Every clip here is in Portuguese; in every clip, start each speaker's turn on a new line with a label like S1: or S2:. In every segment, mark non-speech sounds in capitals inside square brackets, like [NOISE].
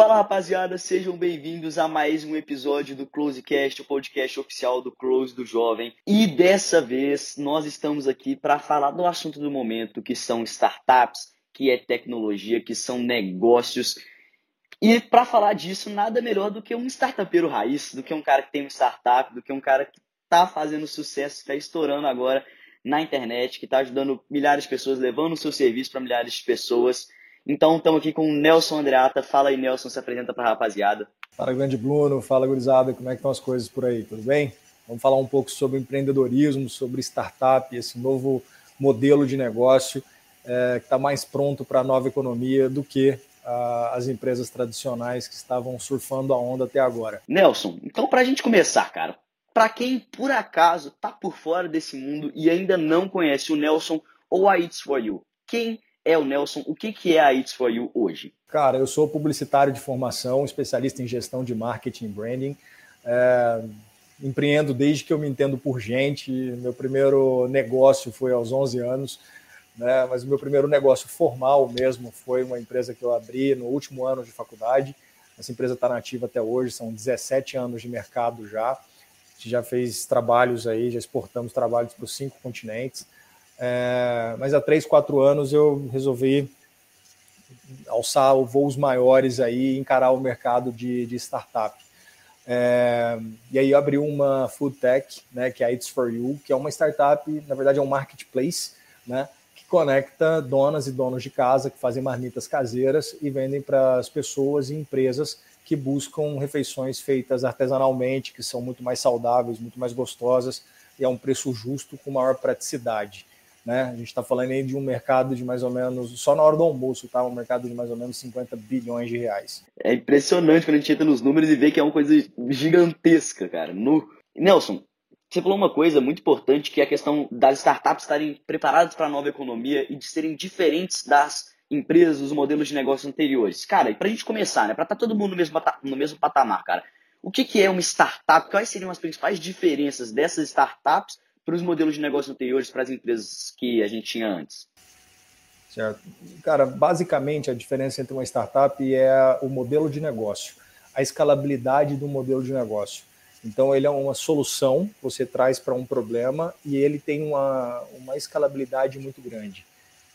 S1: Fala rapaziada, sejam bem-vindos a mais um episódio do Closecast, o podcast oficial do Close do Jovem. E dessa vez nós estamos aqui para falar do assunto do momento, que são startups, que é tecnologia, que são negócios. E para falar disso, nada melhor do que um startupeiro raiz, do que um cara que tem uma startup, do que um cara que está fazendo sucesso, está estourando agora na internet, que está ajudando milhares de pessoas, levando o seu serviço para milhares de pessoas. Então, estamos aqui com o Nelson Andreata. Fala aí, Nelson, se apresenta para a rapaziada.
S2: Fala, grande Bruno. Fala, gurizada. Como é que estão as coisas por aí? Tudo bem? Vamos falar um pouco sobre empreendedorismo, sobre startup, esse novo modelo de negócio é, que está mais pronto para a nova economia do que ah, as empresas tradicionais que estavam surfando a onda até agora.
S1: Nelson, então para a gente começar, cara, para quem por acaso está por fora desse mundo e ainda não conhece o Nelson ou a It's For You, quem é o Nelson? O que, que é a It's For You hoje?
S2: Cara, eu sou publicitário de formação, especialista em gestão de marketing e branding. É, empreendo desde que eu me entendo por gente. Meu primeiro negócio foi aos 11 anos, né? mas o meu primeiro negócio formal mesmo foi uma empresa que eu abri no último ano de faculdade. Essa empresa está nativa até hoje, são 17 anos de mercado já. A gente já fez trabalhos aí, já exportamos trabalhos para os cinco continentes. É, mas há três, quatro anos eu resolvi alçar voos maiores aí encarar o mercado de, de startup. É, e aí eu abri uma food tech, né, que é a It's For You, que é uma startup, na verdade é um marketplace, né, que conecta donas e donos de casa que fazem marmitas caseiras e vendem para as pessoas e empresas que buscam refeições feitas artesanalmente, que são muito mais saudáveis, muito mais gostosas e a um preço justo com maior praticidade. Né? A gente está falando aí de um mercado de mais ou menos, só na hora do almoço, tá? um mercado de mais ou menos 50 bilhões de reais.
S1: É impressionante quando a gente entra nos números e vê que é uma coisa gigantesca, cara. No... Nelson, você falou uma coisa muito importante que é a questão das startups estarem preparadas para a nova economia e de serem diferentes das empresas, dos modelos de negócios anteriores. Cara, e para a gente começar, né, para estar tá todo mundo no mesmo, no mesmo patamar, cara, o que, que é uma startup? Quais seriam as principais diferenças dessas startups para os modelos de negócio anteriores, para as empresas que a gente tinha antes?
S2: Certo. Cara, basicamente a diferença entre uma startup é o modelo de negócio, a escalabilidade do modelo de negócio. Então, ele é uma solução, você traz para um problema e ele tem uma, uma escalabilidade muito grande.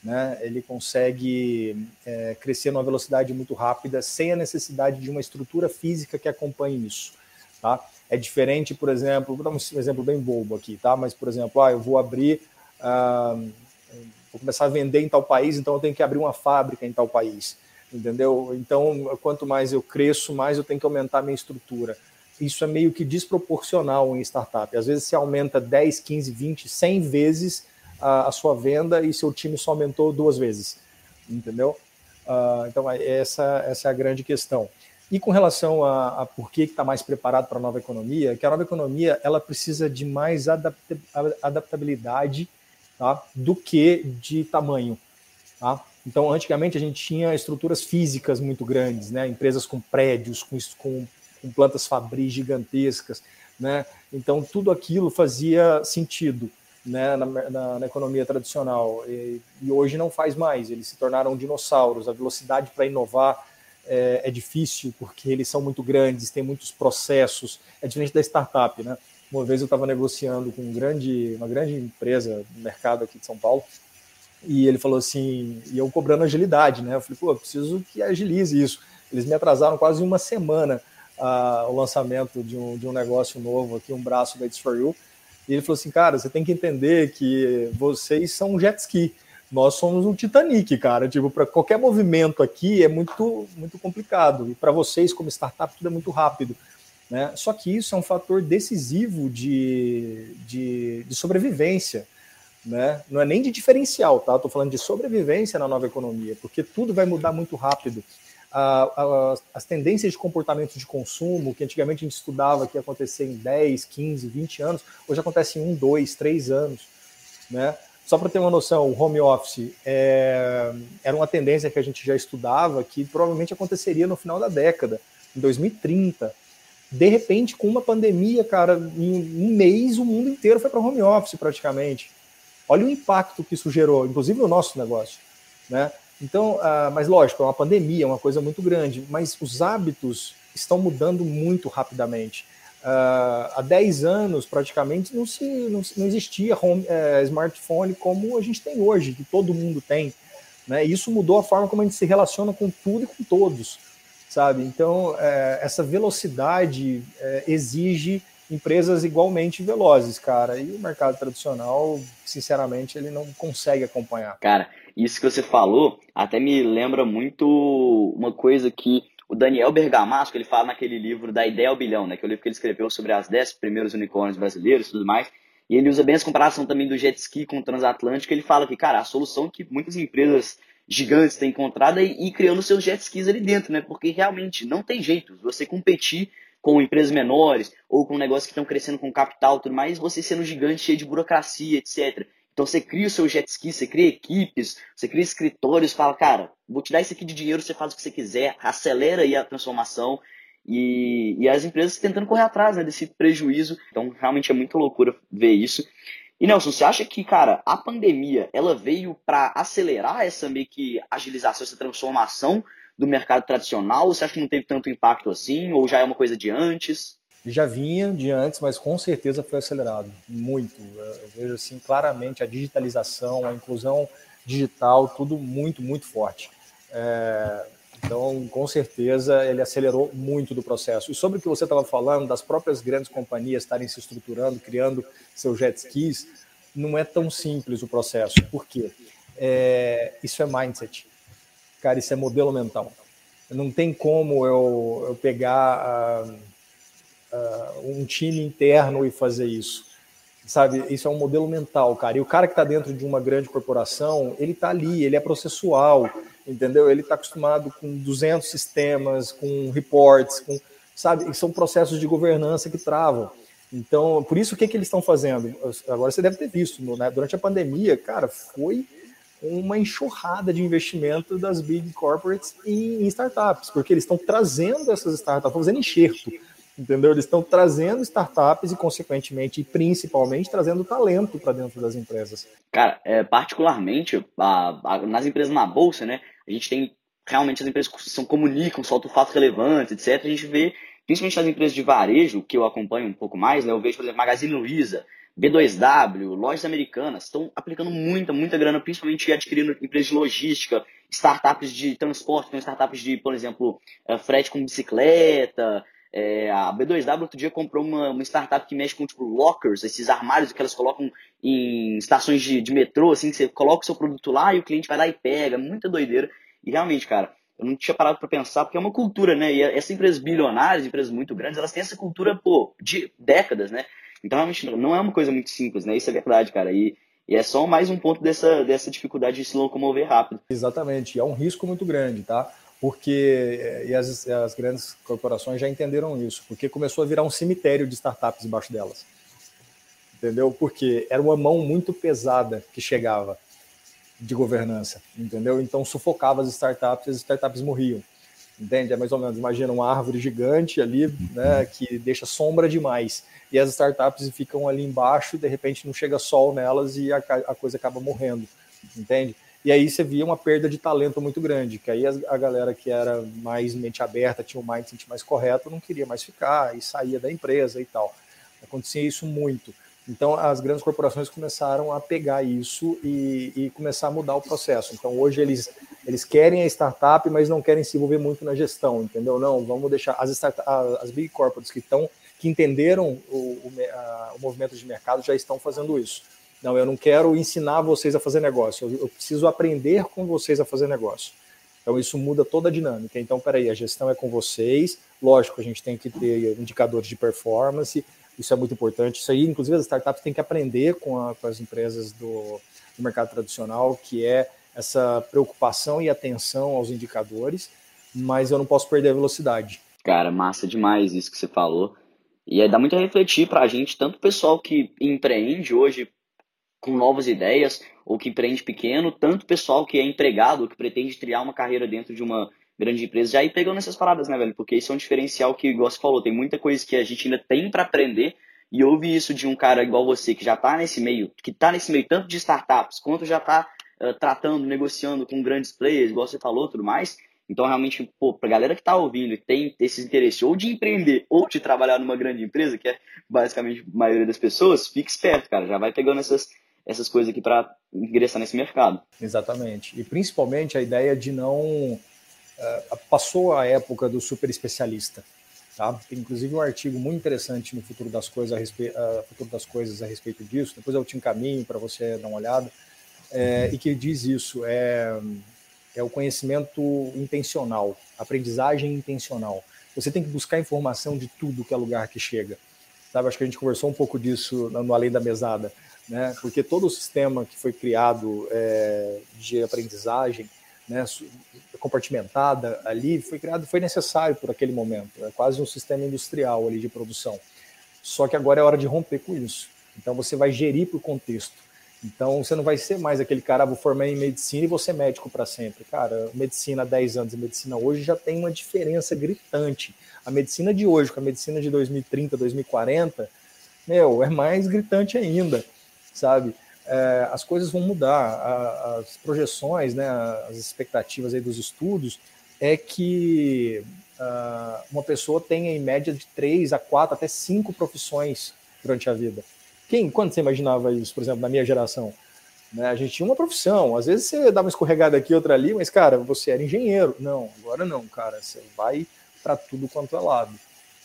S2: Né? Ele consegue é, crescer numa velocidade muito rápida sem a necessidade de uma estrutura física que acompanhe isso. Tá? É diferente, por exemplo, vou dar um exemplo bem bobo aqui, tá? Mas, por exemplo, ah, eu vou abrir, ah, vou começar a vender em tal país, então eu tenho que abrir uma fábrica em tal país, entendeu? Então, quanto mais eu cresço, mais eu tenho que aumentar a minha estrutura. Isso é meio que desproporcional em startup. Às vezes se aumenta 10, 15, 20, 100 vezes a, a sua venda e seu time só aumentou duas vezes, entendeu? Uh, então, essa, essa é a grande questão. E com relação a, a por que está mais preparado para a nova economia, que a nova economia ela precisa de mais adaptabilidade tá, do que de tamanho. Tá? Então, antigamente a gente tinha estruturas físicas muito grandes, né? empresas com prédios, com, com, com plantas fabris gigantescas. Né? Então, tudo aquilo fazia sentido né, na, na, na economia tradicional. E, e hoje não faz mais, eles se tornaram dinossauros. A velocidade para inovar é, é, difícil porque eles são muito grandes, tem muitos processos. É diferente da startup, né? Uma vez eu estava negociando com um grande, uma grande empresa do mercado aqui de São Paulo e ele falou assim, e eu cobrando agilidade, né? Eu falei, pô, eu preciso que agilize isso. Eles me atrasaram quase uma semana uh, o lançamento de um, de um negócio novo aqui, um braço da It's For You. E ele falou assim, cara, você tem que entender que vocês são um jet ski nós somos um Titanic, cara. Tipo, para qualquer movimento aqui é muito, muito complicado. E para vocês, como startup, tudo é muito rápido. Né? Só que isso é um fator decisivo de, de, de sobrevivência. Né? Não é nem de diferencial, tá? Estou falando de sobrevivência na nova economia, porque tudo vai mudar muito rápido. as tendências de comportamento de consumo, que antigamente a gente estudava que ia acontecer em 10, 15, 20 anos, hoje acontece em 1, 2, 3 anos. Né? Só para ter uma noção, o home office é, era uma tendência que a gente já estudava, que provavelmente aconteceria no final da década, em 2030. De repente, com uma pandemia, cara, em um mês o mundo inteiro foi para home office praticamente. Olha o impacto que isso gerou, inclusive no nosso negócio. Né? Então, uh, mas lógico, é uma pandemia, é uma coisa muito grande, mas os hábitos estão mudando muito rapidamente. Uh, há 10 anos, praticamente, não, se, não, não existia home, uh, smartphone como a gente tem hoje, que todo mundo tem. Né? Isso mudou a forma como a gente se relaciona com tudo e com todos, sabe? Então, uh, essa velocidade eh, exige empresas igualmente velozes, cara. E o mercado tradicional, sinceramente, ele não consegue acompanhar.
S1: Cara, isso que você falou até me lembra muito uma coisa que o Daniel Bergamasco, ele fala naquele livro da Ideia ao Bilhão, né, que é o livro que ele escreveu sobre as 10 primeiros unicórnios brasileiros e tudo mais. E ele usa bem essa comparação também do jet ski com o transatlântico. Ele fala que, cara, a solução que muitas empresas gigantes têm encontrado é ir criando seus jet skis ali dentro, né? Porque realmente não tem jeito. Você competir com empresas menores ou com negócios que estão crescendo com capital tudo mais, você sendo gigante, cheio de burocracia, etc. Então você cria o seu jet ski, você cria equipes, você cria escritórios, fala, cara, vou te dar isso aqui de dinheiro, você faz o que você quiser, acelera aí a transformação e, e as empresas tentando correr atrás né, desse prejuízo. Então realmente é muito loucura ver isso. E Nelson, você acha que, cara, a pandemia ela veio para acelerar essa meio que agilização, essa transformação do mercado tradicional? Ou você acha que não teve tanto impacto assim? Ou já é uma coisa de antes?
S2: Já vinha de antes, mas com certeza foi acelerado. Muito. Eu vejo assim claramente a digitalização, a inclusão digital, tudo muito, muito forte. É, então, com certeza, ele acelerou muito do processo. E sobre o que você estava falando, das próprias grandes companhias estarem se estruturando, criando seus jet skis, não é tão simples o processo. Por quê? É, isso é mindset. Cara, isso é modelo mental. Não tem como eu, eu pegar uh, uh, um time interno e fazer isso. Sabe, isso é um modelo mental, cara. E o cara que está dentro de uma grande corporação, ele está ali, ele é processual, entendeu? Ele está acostumado com 200 sistemas, com reports, com, sabe? E são processos de governança que travam. Então, por isso, o que, que eles estão fazendo? Agora você deve ter visto, né? durante a pandemia, cara, foi uma enxurrada de investimento das big corporates em, startups, porque eles estão trazendo essas startups, fazendo enxerto, entendeu? Eles estão trazendo startups e, consequentemente, e principalmente, trazendo talento para dentro das empresas.
S1: Cara, é, particularmente, a, a, nas empresas na bolsa, né, a gente tem realmente as empresas que são, comunicam, soltam fatos relevantes, etc. A gente vê, principalmente nas empresas de varejo, que eu acompanho um pouco mais, né, eu vejo, por exemplo, Magazine Luiza, B2W, lojas americanas estão aplicando muita, muita grana, principalmente adquirindo empresas de logística, startups de transporte, tem startups de, por exemplo, uh, frete com bicicleta. É, a B2W outro dia comprou uma, uma, startup que mexe com tipo lockers, esses armários que elas colocam em estações de, de metrô, assim, que você coloca o seu produto lá e o cliente vai lá e pega, muita doideira. E realmente, cara, eu não tinha parado para pensar, porque é uma cultura, né? E essas empresas bilionárias, empresas muito grandes, elas têm essa cultura, pô, de décadas, né? Então, realmente, não é uma coisa muito simples, né? Isso é verdade, cara. E, e é só mais um ponto dessa, dessa dificuldade de se locomover rápido.
S2: Exatamente. É um risco muito grande, tá? Porque e as, as grandes corporações já entenderam isso, porque começou a virar um cemitério de startups embaixo delas. Entendeu? Porque era uma mão muito pesada que chegava de governança, entendeu? Então sufocava as startups e as startups morriam. Entende? É mais ou menos, imagina uma árvore gigante ali, né, que deixa sombra demais e as startups ficam ali embaixo e de repente não chega sol nelas e a, a coisa acaba morrendo, entende? E aí você via uma perda de talento muito grande, que aí a, galera que era mais mente aberta, tinha um mindset mais correto, não queria mais ficar e saía da empresa e tal. Acontecia isso muito. Então as grandes corporações começaram a pegar isso e, e, começar a mudar o processo. Então hoje eles, eles querem a startup, mas não querem se envolver muito na gestão, entendeu? Não, vamos deixar as, start, as big corporates que estão que entenderam o, o, a, o, movimento de mercado já estão fazendo isso. Não, eu não quero ensinar vocês a fazer negócio, eu, eu preciso aprender com vocês a fazer negócio. Então isso muda toda a dinâmica. Então, peraí, a gestão é com vocês, lógico, a gente tem que ter indicadores de performance, isso é muito importante. Isso aí, inclusive, as startups têm que aprender com, a, com as empresas do, do mercado tradicional, que é essa preocupação e atenção aos indicadores, mas eu não posso perder a velocidade.
S1: Cara, massa demais isso que você falou. E dá muito a refletir para a gente, tanto o pessoal que empreende hoje com novas ideias, ou que empreende pequeno, tanto pessoal que é empregado, que pretende criar uma carreira dentro de uma grande empresa, já ir pegando essas paradas, né, velho? Porque isso é um diferencial que, igual você falou, tem muita coisa que a gente ainda tem para aprender, e ouvir isso de um cara igual você, que já tá nesse meio, que tá nesse meio tanto de startups, quanto já tá uh, tratando, negociando com grandes players, igual você falou, tudo mais. Então, realmente, pô, pra galera que tá ouvindo e tem esse interesse ou de empreender ou de trabalhar numa grande empresa, que é basicamente a maioria das pessoas, fique esperto, cara. Já vai pegando essas, essas coisas aqui para ingressar nesse mercado.
S2: Exatamente. E principalmente a ideia de não. Uh, passou a época do super especialista. Tá? Tem inclusive um artigo muito interessante no Futuro das Coisas a, respe... uh, Futuro das Coisas a respeito disso. Depois eu te encaminho para você dar uma olhada. É, e que diz isso: é, é o conhecimento intencional, aprendizagem intencional. Você tem que buscar informação de tudo que é lugar que chega. Sabe, acho que a gente conversou um pouco disso no Além da Mesada, né? porque todo o sistema que foi criado é, de aprendizagem né, compartimentada ali foi criado, foi necessário por aquele momento. É quase um sistema industrial ali de produção. Só que agora é hora de romper com isso. Então você vai gerir por contexto. Então você não vai ser mais aquele cara, ah, vou formar em medicina e ser médico para sempre. Cara, medicina há 10 anos e medicina hoje já tem uma diferença gritante. A medicina de hoje com a medicina de 2030, 2040, meu, é mais gritante ainda, sabe? é, as coisas vão mudar. as projeções, né, as expectativas aí dos estudos é que uh, uma pessoa tenha em média de três a quatro, até cinco profissões durante a vida. Quem, quando você imaginava isso, por exemplo, na minha geração? Né, a gente tinha uma profissão, às vezes você dava uma escorregada aqui, outra ali, mas, cara, você era engenheiro. Não, agora não, cara, você vai para tudo quanto é lado.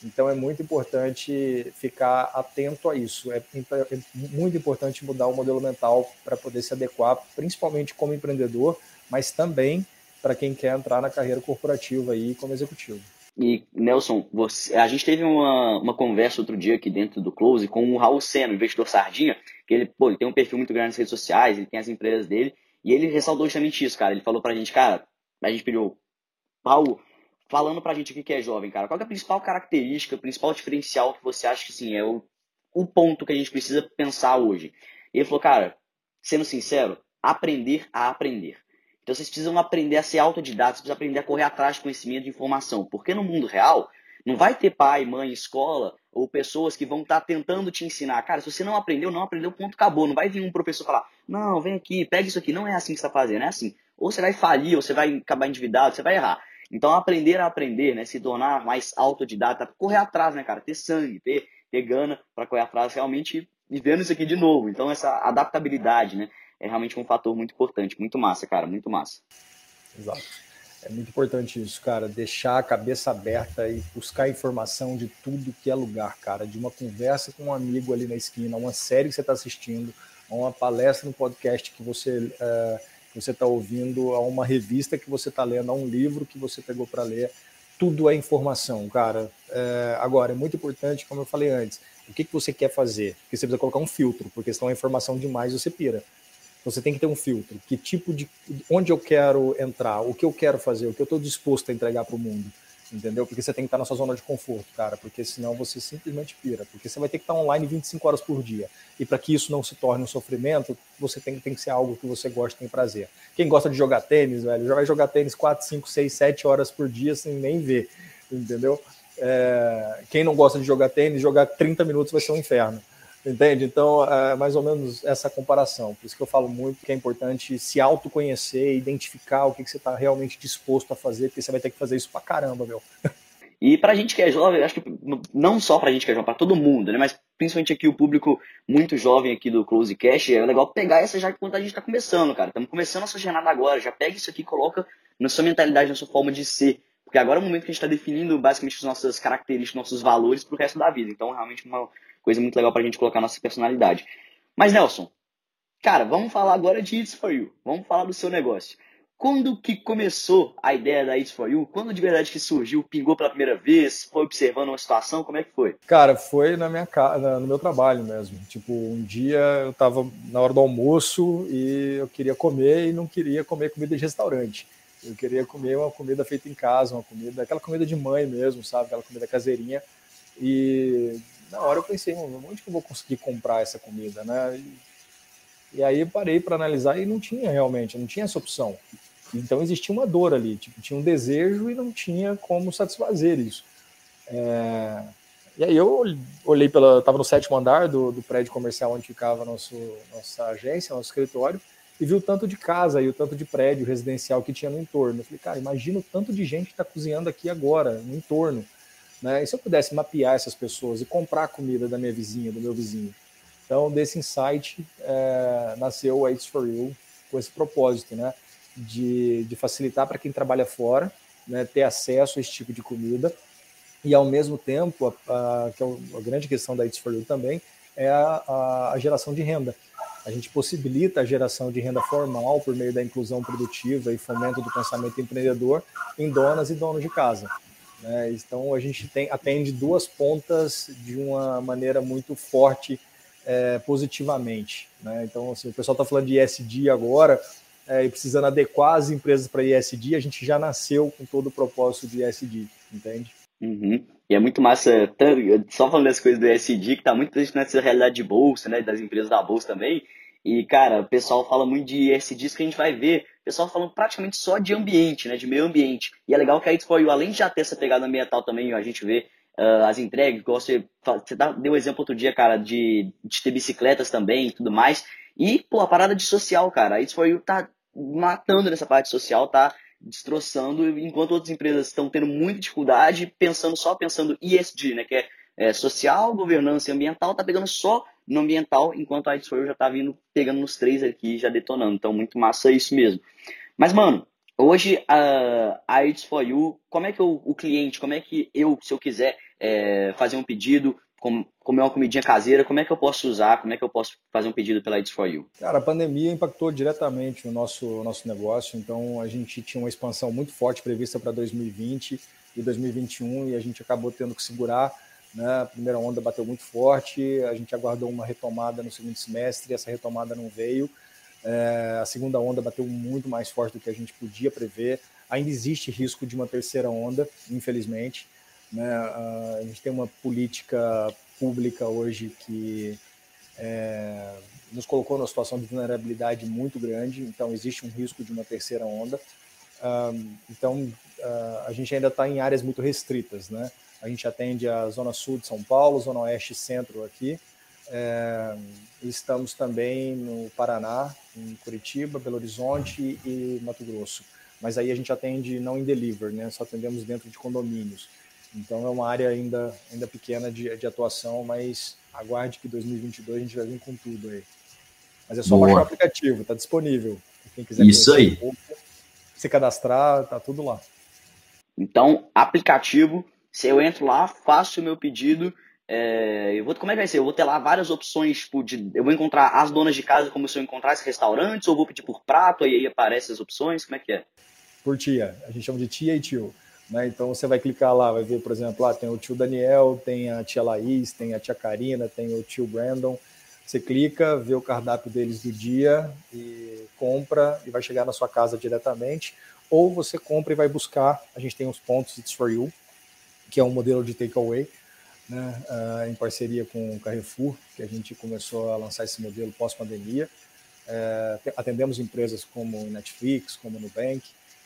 S2: Então é muito importante ficar atento a isso. É, é muito importante mudar o modelo mental para poder se adequar, principalmente como empreendedor, mas também para quem quer entrar na carreira corporativa aí como executivo.
S1: E, Nelson, você, a gente teve uma, uma conversa outro dia aqui dentro do Close com o Raul Seno, investidor Sardinha, que ele, pô, ele tem um perfil muito grande nas redes sociais, ele tem as empresas dele, e ele ressaltou justamente isso, cara. Ele falou pra gente, cara, a gente pediu, Raul, falando pra gente aqui que é jovem, cara, qual é a principal característica, o principal diferencial que você acha que assim, é o, o ponto que a gente precisa pensar hoje? E ele falou, cara, sendo sincero, aprender a aprender. Então vocês precisam aprender a ser autodidatos, vocês precisam aprender a correr atrás de conhecimento de informação. Porque no mundo real, não vai ter pai, mãe, escola ou pessoas que vão estar tá tentando te ensinar. Cara, se você não aprendeu, não aprendeu, ponto, acabou. Não vai vir um professor falar, não, vem aqui, pega isso aqui. Não é assim que você está fazendo, é assim. Ou você vai falir, ou você vai acabar endividado, você vai errar. Então, aprender a aprender, né? Se tornar mais autodidata, correr atrás, né, cara? Ter sangue, ter, ter gana para correr atrás, realmente vivendo isso aqui de novo. Então, essa adaptabilidade, né? É realmente um fator muito importante. Muito massa, cara. Muito massa.
S2: Exato. É muito importante isso, cara. Deixar a cabeça aberta e buscar informação de tudo que é lugar, cara. De uma conversa com um amigo ali na esquina, uma série que você está assistindo, uma palestra no podcast que você. Uh, você está ouvindo, a uma revista que você está lendo, a um livro que você pegou para ler. Tudo é informação, cara. É, agora, é muito importante, como eu falei antes, o que, que você quer fazer? Porque você precisa colocar um filtro, porque senão a informação demais você pira. Você tem que ter um filtro. Que tipo de. Onde eu quero entrar, o que eu quero fazer, o que eu estou disposto a entregar para o mundo entendeu? Porque você tem que estar na sua zona de conforto, cara, porque senão você simplesmente pira, porque você vai ter que estar online 25 horas por dia. E para que isso não se torne um sofrimento, você tem, tem que ser algo que você gosta, tem prazer. Quem gosta de jogar tênis, velho, já vai jogar tênis 4, 5, 6, 7 horas por dia sem nem ver, entendeu? É, quem não gosta de jogar tênis, jogar 30 minutos vai ser um inferno. Entende? Então, é mais ou menos essa comparação. Por isso que eu falo muito que é importante se autoconhecer, identificar o que, que você está realmente disposto a fazer, porque você vai ter que fazer isso pra caramba, meu. [LAUGHS]
S1: E pra gente que é jovem, acho que não só pra gente que é jovem, pra todo mundo, né? Mas principalmente aqui o público muito jovem aqui do Close Cash, é legal pegar essa já quando a gente tá começando, cara. Estamos começando a nossa jornada agora. Já pega isso aqui e coloca na sua mentalidade, na sua forma de ser. Porque agora é o momento que a gente está definindo basicamente as nossas características, nossos valores pro resto da vida. Então, realmente, uma coisa muito legal pra gente colocar nossa personalidade. Mas, Nelson, cara, vamos falar agora de It's For You. Vamos falar do seu negócio. Quando que começou a ideia da It's For You? Quando de verdade que surgiu? Pingou pela primeira vez? Foi observando uma situação? Como é que foi?
S2: Cara, foi na minha casa, no meu trabalho mesmo. Tipo, um dia eu tava na hora do almoço e eu queria comer e não queria comer comida de restaurante. Eu queria comer uma comida feita em casa, uma comida, aquela comida de mãe mesmo, sabe? Aquela comida caseirinha. E na hora eu pensei, onde que eu vou conseguir comprar essa comida, né? E, e aí parei para analisar e não tinha realmente, não tinha essa opção. Então existia uma dor ali, tipo, tinha um desejo e não tinha como satisfazer isso. É... E aí eu olhei pela, estava no sétimo andar do, do prédio comercial onde ficava nosso, nossa agência, nosso escritório, e vi o tanto de casa e o tanto de prédio residencial que tinha no entorno. Eu falei, cara, imagina o tanto de gente que está cozinhando aqui agora, no entorno. Né? E se eu pudesse mapear essas pessoas e comprar comida da minha vizinha, do meu vizinho? Então, desse insight, é, nasceu a It's For You com esse propósito, né? De, de facilitar para quem trabalha fora, né? ter acesso a esse tipo de comida e, ao mesmo tempo, a, a, que é a grande questão da It's For You também, é a, a, a geração de renda. A gente possibilita a geração de renda formal por meio da inclusão produtiva e fomento do pensamento empreendedor em donas e donos de casa. Né? Então a gente tem, atende duas pontas de uma maneira muito forte é, positivamente. Né? Então, assim, o pessoal está falando de ESG agora é, e precisando adequar as empresas para ESG, a gente já nasceu com todo o propósito de ESG, entende?
S1: Uhum. E é muito massa, só falando das coisas do ESG, que está muito presente nessa realidade de bolsa, né, das empresas da bolsa também. E, cara, o pessoal fala muito de ESGs que a gente vai ver. O pessoal falando praticamente só de ambiente, né? De meio ambiente. E é legal que a You, além de já ter essa pegada ambiental também, a gente vê uh, as entregas, igual você, você deu exemplo outro dia, cara, de, de ter bicicletas também e tudo mais. E, pô, a parada de social, cara. A You tá matando nessa parte social, tá destroçando, enquanto outras empresas estão tendo muita dificuldade, pensando só pensando ESG, né? Que é, é social, governança e ambiental, tá pegando só no ambiental, enquanto a It's já tá vindo pegando nos três aqui, já detonando. Então, muito massa isso mesmo. Mas, mano, hoje a, a It's como é que eu, o cliente, como é que eu, se eu quiser é, fazer um pedido, comer uma comidinha caseira, como é que eu posso usar, como é que eu posso fazer um pedido pela It's For?
S2: Cara, a pandemia impactou diretamente o nosso, nosso negócio, então a gente tinha uma expansão muito forte prevista para 2020 e 2021 e a gente acabou tendo que segurar né? A primeira onda bateu muito forte, a gente aguardou uma retomada no segundo semestre, essa retomada não veio. É, a segunda onda bateu muito mais forte do que a gente podia prever. Ainda existe risco de uma terceira onda, infelizmente. Né? A gente tem uma política pública hoje que é, nos colocou numa situação de vulnerabilidade muito grande, então existe um risco de uma terceira onda. então, a gente ainda está em áreas muito restritas, né? A gente atende a Zona Sul de São Paulo, Zona Oeste e Centro aqui. É, estamos também no Paraná, em Curitiba, Belo Horizonte e Mato Grosso. Mas aí a gente atende não em delivery, né? só atendemos dentro de condomínios. Então é uma área ainda, ainda pequena de, de atuação, mas aguarde que 2022 a gente vai vir com tudo aí. Mas é só Boa. baixar o aplicativo, está disponível.
S3: Quem quiser Isso aí. Um pouco,
S2: se cadastrar, tá tudo lá.
S1: Então, aplicativo se eu entro lá, faço o meu pedido, é, eu vou, como é que vai ser? Eu vou ter lá várias opções, tipo, de, eu vou encontrar as donas de casa como se eu encontrasse restaurantes, ou vou pedir por prato, e aí aparecem as opções, como é que é?
S2: Por tia, a gente chama de tia e tio. Né? Então você vai clicar lá, vai ver, por exemplo, lá tem o tio Daniel, tem a tia Laís, tem a tia Karina, tem o tio Brandon. Você clica, vê o cardápio deles do dia e compra e vai chegar na sua casa diretamente. Ou você compra e vai buscar. A gente tem os pontos It's for You, que é um modelo de takeaway, né, uh, em parceria com o Carrefour, que a gente começou a lançar esse modelo pós-pandemia. Uh, atendemos empresas como Netflix, como Nubank,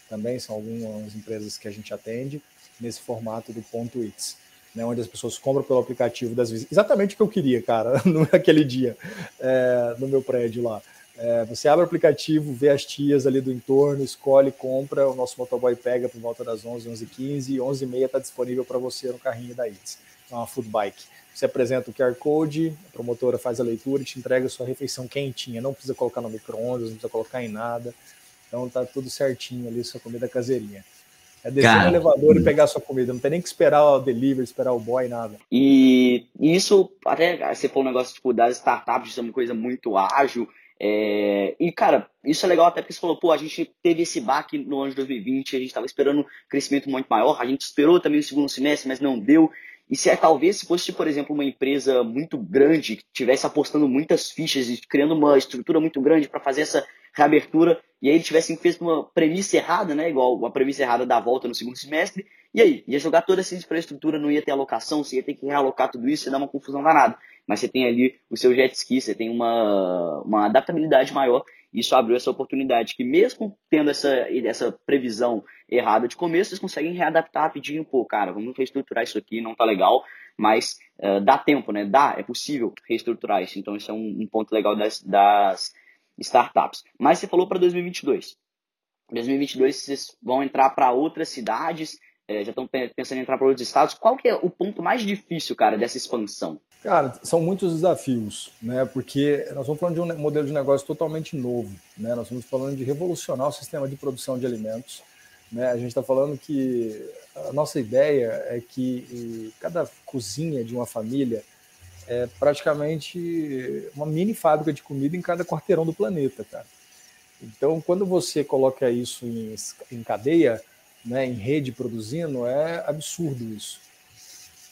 S2: também são algumas empresas que a gente atende nesse formato do ponto X, né, onde as pessoas compram pelo aplicativo das visitas. Exatamente o que eu queria, cara, [LAUGHS] naquele dia, é, no meu prédio lá. É, você abre o aplicativo, vê as tias ali do entorno, escolhe, compra, o nosso motoboy pega por volta das 11, 11 15 e 11 e meia está disponível para você no carrinho da ITS. É uma food bike. Você apresenta o QR Code, a promotora faz a leitura e te entrega a sua refeição quentinha. Não precisa colocar no micro-ondas, não precisa colocar em nada. Então tá tudo certinho ali, sua comida caseirinha. É descer no elevador e pegar a sua comida. Não tem nem que esperar o delivery, esperar o boy, nada.
S1: E isso, até você falou um negócio tipo, das startups, isso é uma coisa muito ágil. É, e, cara, isso é legal até porque você falou, pô, a gente teve esse baque no ano de 2020, a gente estava esperando um crescimento muito maior, a gente esperou também o segundo semestre, mas não deu. E se é, talvez se fosse, por exemplo, uma empresa muito grande, que tivesse apostando muitas fichas e criando uma estrutura muito grande para fazer essa reabertura, e aí ele tivesse feito uma premissa errada, né? Igual a premissa errada da volta no segundo semestre, e aí? Ia jogar toda essa infraestrutura, não ia ter alocação, você ia ter que realocar tudo isso, ia dar uma confusão danada mas você tem ali o seu jet ski, você tem uma, uma adaptabilidade maior. Isso abriu essa oportunidade que, mesmo tendo essa, essa previsão errada de começo, vocês conseguem readaptar rapidinho. Pô, cara, vamos reestruturar isso aqui, não tá legal, mas uh, dá tempo, né? Dá, é possível reestruturar isso. Então, isso é um, um ponto legal das, das, startups. Mas você falou para 2022. 2022 vocês vão entrar para outras cidades, já estão pensando em entrar para outros estados. Qual que é o ponto mais difícil, cara, dessa expansão?
S2: Cara, são muitos desafios, né? Porque nós estamos falando de um modelo de negócio totalmente novo, né? Nós estamos falando de revolucionar o sistema de produção de alimentos. Né? A gente está falando que a nossa ideia é que cada cozinha de uma família é praticamente uma mini fábrica de comida em cada quarteirão do planeta, cara. Então, quando você coloca isso em, em cadeia, né, em rede produzindo, é absurdo isso,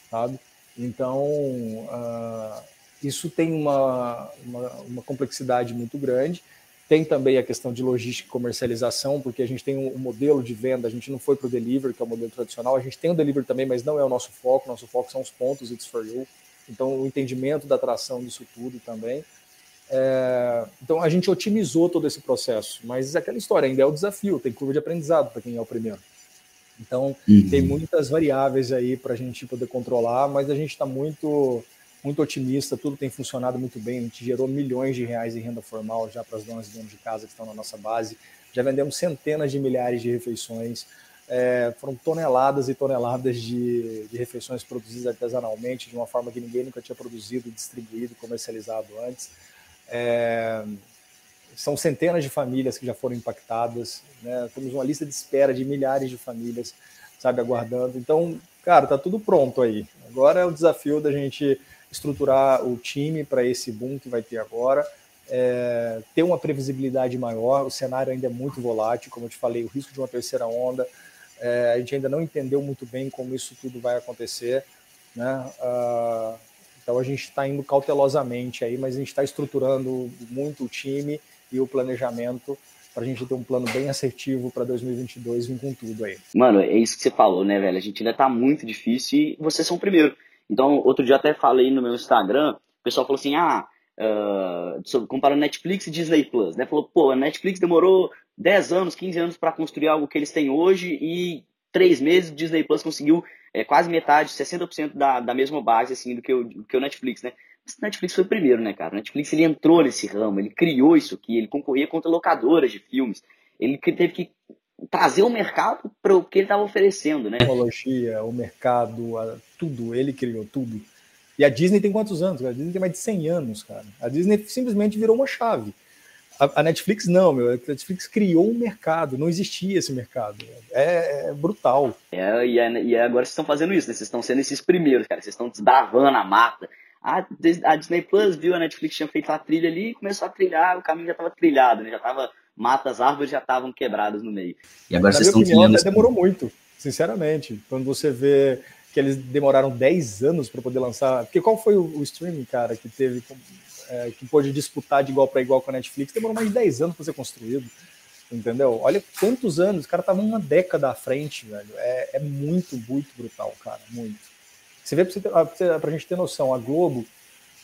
S2: sabe? Então, uh, isso tem uma, uma, uma, complexidade muito grande. Tem também a questão de logística e comercialização, porque a gente tem um, um modelo de venda, a gente não foi para o delivery, que é o modelo tradicional, a gente tem o delivery também, mas não é o nosso foco, nosso foco são os pontos It's For You. Então, o entendimento da atração disso tudo também. É, então, a gente otimizou todo esse processo, mas é aquela história ainda é o desafio, tem curva de aprendizado para quem é o primeiro. Então, uhum. tem muitas variáveis aí para a gente poder controlar, mas a gente está muito, muito otimista, tudo tem funcionado muito bem. A gente gerou milhões de reais em renda formal já para as donas e donos de casa que estão na nossa base. Já vendemos centenas de milhares de refeições. É, foram toneladas e toneladas de, de, refeições produzidas artesanalmente, de uma forma que ninguém nunca tinha produzido, distribuído, comercializado antes. É, são centenas de famílias que já foram impactadas, né? Temos uma lista de espera de milhares de famílias, sabe, aguardando. Então, cara, tá tudo pronto aí. Agora é o desafio da gente estruturar o time para esse boom que vai ter agora, é, ter uma previsibilidade maior. O cenário ainda é muito volátil, como eu te falei, o risco de uma terceira onda. É, a gente ainda não entendeu muito bem como isso tudo vai acontecer, né? Uh, então a gente está indo cautelosamente aí, mas a gente está estruturando muito o time e o planejamento para a gente ter um plano bem assertivo para 2022 vir com tudo aí.
S1: Mano, é isso que você falou, né, velho? A gente ainda tá muito difícil e vocês são o primeiro. Então, outro dia até falei no meu Instagram, o pessoal falou assim, ah, uh, comparando Netflix e Disney Plus, né? Falou, pô, a Netflix demorou 10 anos, 15 anos para construir algo que eles têm hoje e três meses o Disney Plus conseguiu é, quase metade, 60% da, da mesma base assim, do, que o, que o Netflix, né? Mas Netflix foi o primeiro, né, cara? O Netflix ele entrou nesse ramo, ele criou isso aqui, ele concorria contra locadoras de filmes. Ele teve que trazer o mercado para o que ele estava oferecendo, né? A
S2: tecnologia, o mercado, tudo, ele criou tudo. E a Disney tem quantos anos? A Disney tem mais de 100 anos, cara. A Disney simplesmente virou uma chave. A, a Netflix não, meu. A Netflix criou um mercado, não existia esse mercado. É, é brutal.
S1: É, e, é, e é agora vocês estão fazendo isso, né? Vocês estão sendo esses primeiros, cara. Vocês estão desbravando a mata a, a Disney Plus viu a Netflix tinha feito a trilha ali e começou a trilhar, o caminho já estava trilhado, né? Já estava matas, árvores já estavam quebradas no meio.
S2: E agora Na vocês estão opinião, até demorou muito, sinceramente. Quando você vê que eles demoraram 10 anos para poder lançar. Porque qual foi o, o streaming, cara, que teve é, que pôde disputar de igual para igual com a Netflix? Demorou mais de 10 anos para ser construído. Entendeu? Olha quantos anos, os caras estavam uma década à frente, velho. É, é muito, muito brutal, cara. Muito. Você vê para a gente ter noção, a Globo,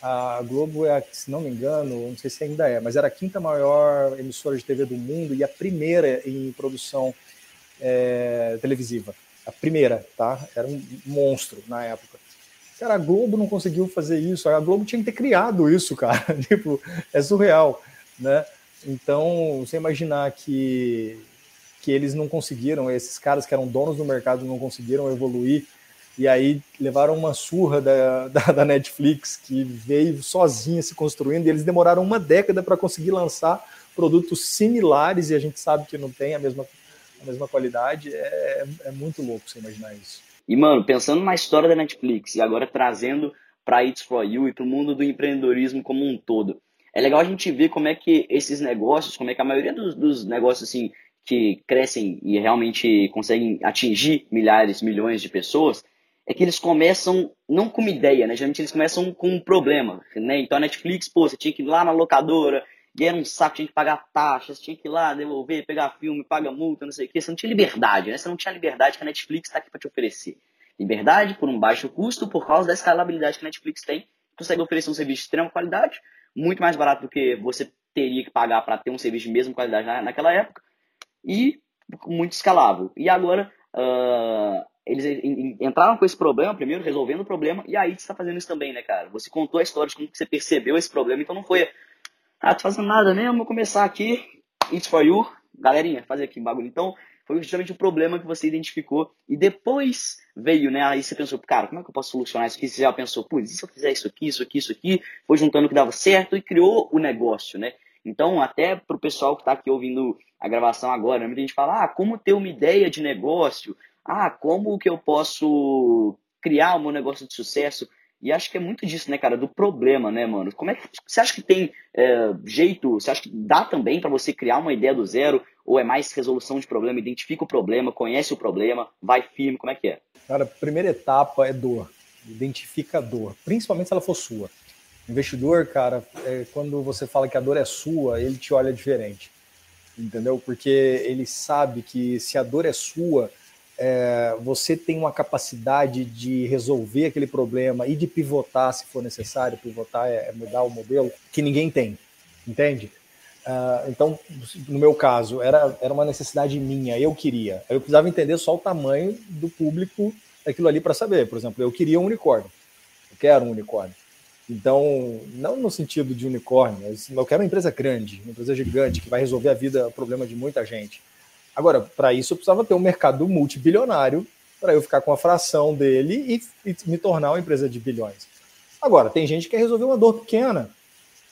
S2: a Globo é, se não me engano, não sei se ainda é, mas era a quinta maior emissora de TV do mundo e a primeira em produção é, televisiva. A primeira, tá? Era um monstro na época. Cara, a Globo não conseguiu fazer isso. A Globo tinha que ter criado isso, cara. [LAUGHS] tipo, é surreal, né? Então, você imaginar que, que eles não conseguiram, esses caras que eram donos do mercado não conseguiram evoluir e aí levaram uma surra da, [LAUGHS] da, da, Netflix, que veio sozinha se construindo, e eles demoraram uma década para conseguir lançar produtos similares, e a gente sabe que não tem a mesma, a mesma qualidade. É, é muito louco você imaginar isso.
S1: E, mano, pensando na história da Netflix, e agora trazendo para It's For You e para o mundo do empreendedorismo como um todo, é legal a gente ver como é que esses negócios, como é que a maioria dos, dos negócios, assim, que crescem e realmente conseguem atingir milhares, milhões de pessoas, é que eles começam não com uma ideia, né? Geralmente eles começam com um problema, né? Então a Netflix, pô, você tinha que ir lá na locadora, e era um saco, tinha que pagar taxas, tinha que ir lá, devolver, pegar filme, paga multa, não sei o quê. Você não tinha liberdade, né? Você não tinha liberdade que a Netflix está aqui para te oferecer. Liberdade por um baixo custo, por causa da escalabilidade que a Netflix tem. Consegue oferecer um serviço de extrema qualidade, muito mais barato do que você teria que pagar para ter um serviço de mesma qualidade naquela época, e muito escalável. E agora, uh, eles entraram com esse problema primeiro, resolvendo o problema, e aí você está fazendo isso também, né, cara? Você contou a história de como você percebeu esse problema, então não foi Ah, tô fazendo nada mesmo, vou começar aqui. It's for you. Galerinha, fazer aqui um bagulho. Então, foi justamente o problema que você identificou e depois veio, né? Aí você pensou, cara, como é que eu posso solucionar isso aqui? Você já pensou, putz, e se eu fizer isso aqui, isso aqui, isso aqui? Foi juntando o que dava certo e criou o negócio, né? Então, até para o pessoal que está aqui ouvindo a gravação agora, muita gente fala, ah, como ter uma ideia de negócio? Ah, como que eu posso criar um negócio de sucesso? E acho que é muito disso, né, cara, do problema, né, mano? Como é que você acha que tem é, jeito? Você acha que dá também para você criar uma ideia do zero? Ou é mais resolução de problema? Identifica o problema, conhece o problema, vai firme, como é que é?
S2: Cara, a primeira etapa é dor. Identifica a dor, principalmente se ela for sua. Investidor, cara, é, quando você fala que a dor é sua, ele te olha diferente, entendeu? Porque ele sabe que se a dor é sua, é, você tem uma capacidade de resolver aquele problema e de pivotar se for necessário, pivotar é, é mudar o modelo, que ninguém tem, entende? Uh, então, no meu caso, era, era uma necessidade minha, eu queria. Eu precisava entender só o tamanho do público daquilo ali para saber. Por exemplo, eu queria um unicórnio, eu quero um unicórnio. Então, não no sentido de unicórnio, eu quero uma empresa grande, uma empresa gigante, que vai resolver a vida, o problema de muita gente. Agora, para isso eu precisava ter um mercado multibilionário para eu ficar com a fração dele e, e, me tornar uma empresa de bilhões. Agora, tem gente que quer resolver uma dor pequena,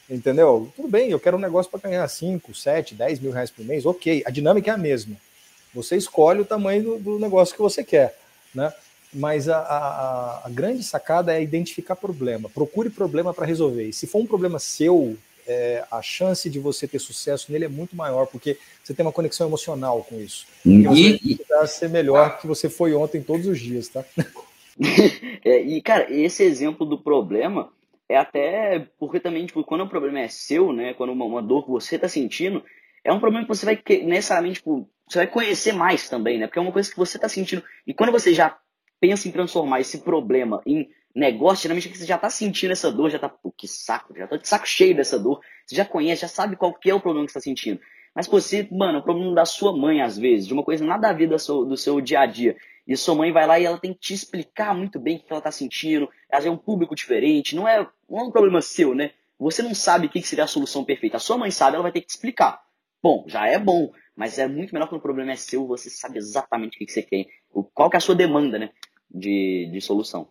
S2: entendeu? Tudo bem, eu quero um negócio para ganhar 5, 7, 10 mil reais por mês, ok, a dinâmica é a mesma. Você escolhe o tamanho do, do negócio que você quer, né? Mas a, a, a, grande sacada é identificar problema. Procure problema para resolver. E se for um problema seu, é, a chance de você ter sucesso nele é muito maior, porque você tem uma conexão emocional com isso. E você vai ser melhor que você foi ontem todos os dias, tá? [LAUGHS]
S1: é, e, cara, esse exemplo do problema é até porque também, tipo, quando o problema é seu, né? Quando uma, uma dor que você está sentindo, é um problema que você vai necessariamente, tipo, você vai conhecer mais também, né? Porque é uma coisa que você está sentindo. E quando você já pensa em transformar esse problema em negócio, geralmente você já está sentindo essa dor, já está, pô, que saco, já está de saco cheio dessa dor, você já conhece, já sabe qual que é o problema que você está sentindo. Mas você, mano, é o problema da sua mãe, às vezes, de uma coisa nada a ver do seu, do seu dia a dia. E sua mãe vai lá e ela tem que te explicar muito bem o que ela está sentindo, ela é um público diferente, não é, não é um problema seu, né? Você não sabe o que seria a solução perfeita. A sua mãe sabe, ela vai ter que te explicar. Bom, já é bom, mas é muito melhor quando o problema é seu, você sabe exatamente o que você quer, qual que é a sua demanda, né? De, de solução.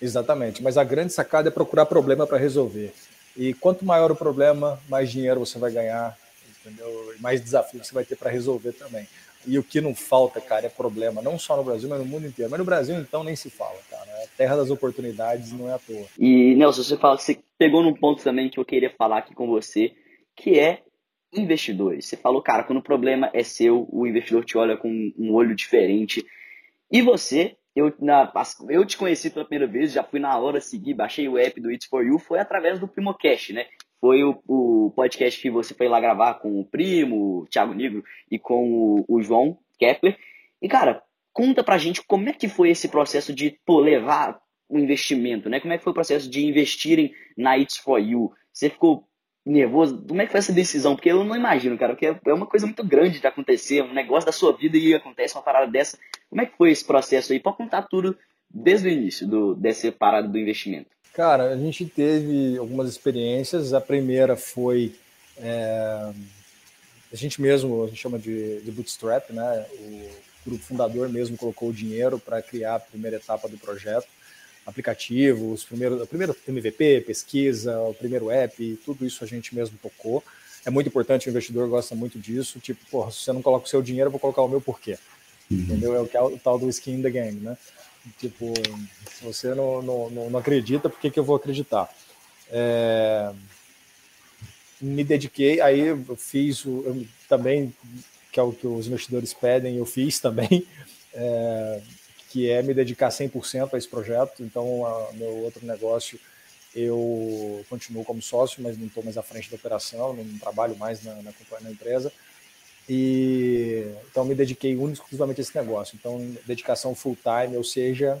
S2: Exatamente, mas a grande sacada é procurar problema para resolver. E quanto maior o problema, mais dinheiro você vai ganhar, entendeu? mais desafio você vai ter para resolver também. E o que não falta, cara, é problema, não só no Brasil, mas no mundo inteiro. Mas no Brasil, então, nem se fala, cara. É terra das oportunidades não é à toa.
S1: E, Nelson, você, fala, você pegou num ponto também que eu queria falar aqui com você, que é investidores. Você falou, cara, quando o problema é seu, o investidor te olha com um olho diferente. E você eu, na, eu te conheci pela primeira vez, já fui na hora seguir, baixei o app do It's For You, foi através do Primocast, né? Foi o, o podcast que você foi lá gravar com o Primo, o Thiago Negro e com o, o João Kepler. E, cara, conta pra gente como é que foi esse processo de pô, levar o investimento, né? Como é que foi o processo de investirem na It's For You? Você ficou nervoso? Como é que foi essa decisão? Porque eu não imagino, cara, porque é uma coisa muito grande de acontecer, um negócio da sua vida e acontece uma parada dessa. Como é que foi esse processo aí? Pode contar tudo desde o início do, dessa parada do investimento.
S2: Cara, a gente teve algumas experiências. A primeira foi é, a gente mesmo, a gente chama de, de bootstrap, né? O grupo fundador mesmo colocou o dinheiro para criar a primeira etapa do projeto aplicativo, os primeiros, o primeiro MVP, pesquisa, o primeiro app, tudo isso a gente mesmo tocou. É muito importante, o investidor gosta muito disso. Tipo, porra, se você não coloca o seu dinheiro, eu vou colocar o meu porquê. Uhum. Entendeu? É o, que é o tal do skin in the game, né? Tipo, se você não, não, não acredita, por que, que eu vou acreditar? É... Me dediquei, aí eu fiz o, eu também, que é o que os investidores pedem, eu fiz também. [LAUGHS] É que é me dedicar 100% a esse projeto. Então, a, meu outro negócio, eu continuo como sócio, mas não estou mais à frente da operação, não trabalho mais na, na, na empresa. E então me dediquei exclusivamente a esse negócio. Então, dedicação full time, ou seja,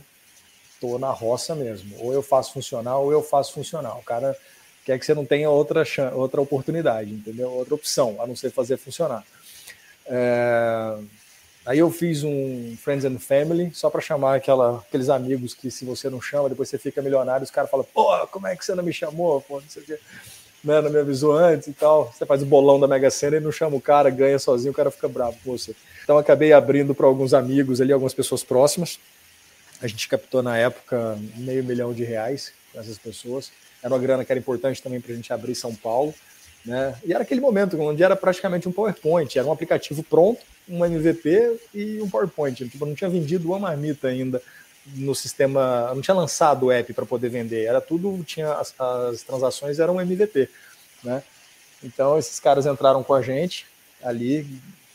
S2: estou na roça mesmo. Ou eu faço funcional, ou eu faço funcional. O cara quer que você não tenha outra, outra oportunidade, entendeu? Outra opção, a não ser fazer funcionar. É... Aí eu fiz um Friends and Family, só para chamar aquela, aqueles amigos que se você não chama, depois você fica milionário, os caras falam, pô, como é que você não me chamou? Pô, não sei o quê. né, não me avisou antes e tal. Você faz o bolão da Mega Sena e não chama o cara, ganha sozinho, o cara fica bravo com você. Então acabei abrindo para alguns amigos ali, algumas pessoas próximas. A gente captou na época meio milhão de reais com essas pessoas. Era uma grana que era importante também para a gente abrir São Paulo. Né? E era aquele momento onde era praticamente um PowerPoint, era um aplicativo pronto, um MVP e um PowerPoint. Tipo, não tinha vendido uma marmita ainda no sistema, não tinha lançado o app para poder vender, era tudo, tinha as, as transações eram MVP, né? Então esses caras entraram com a gente ali,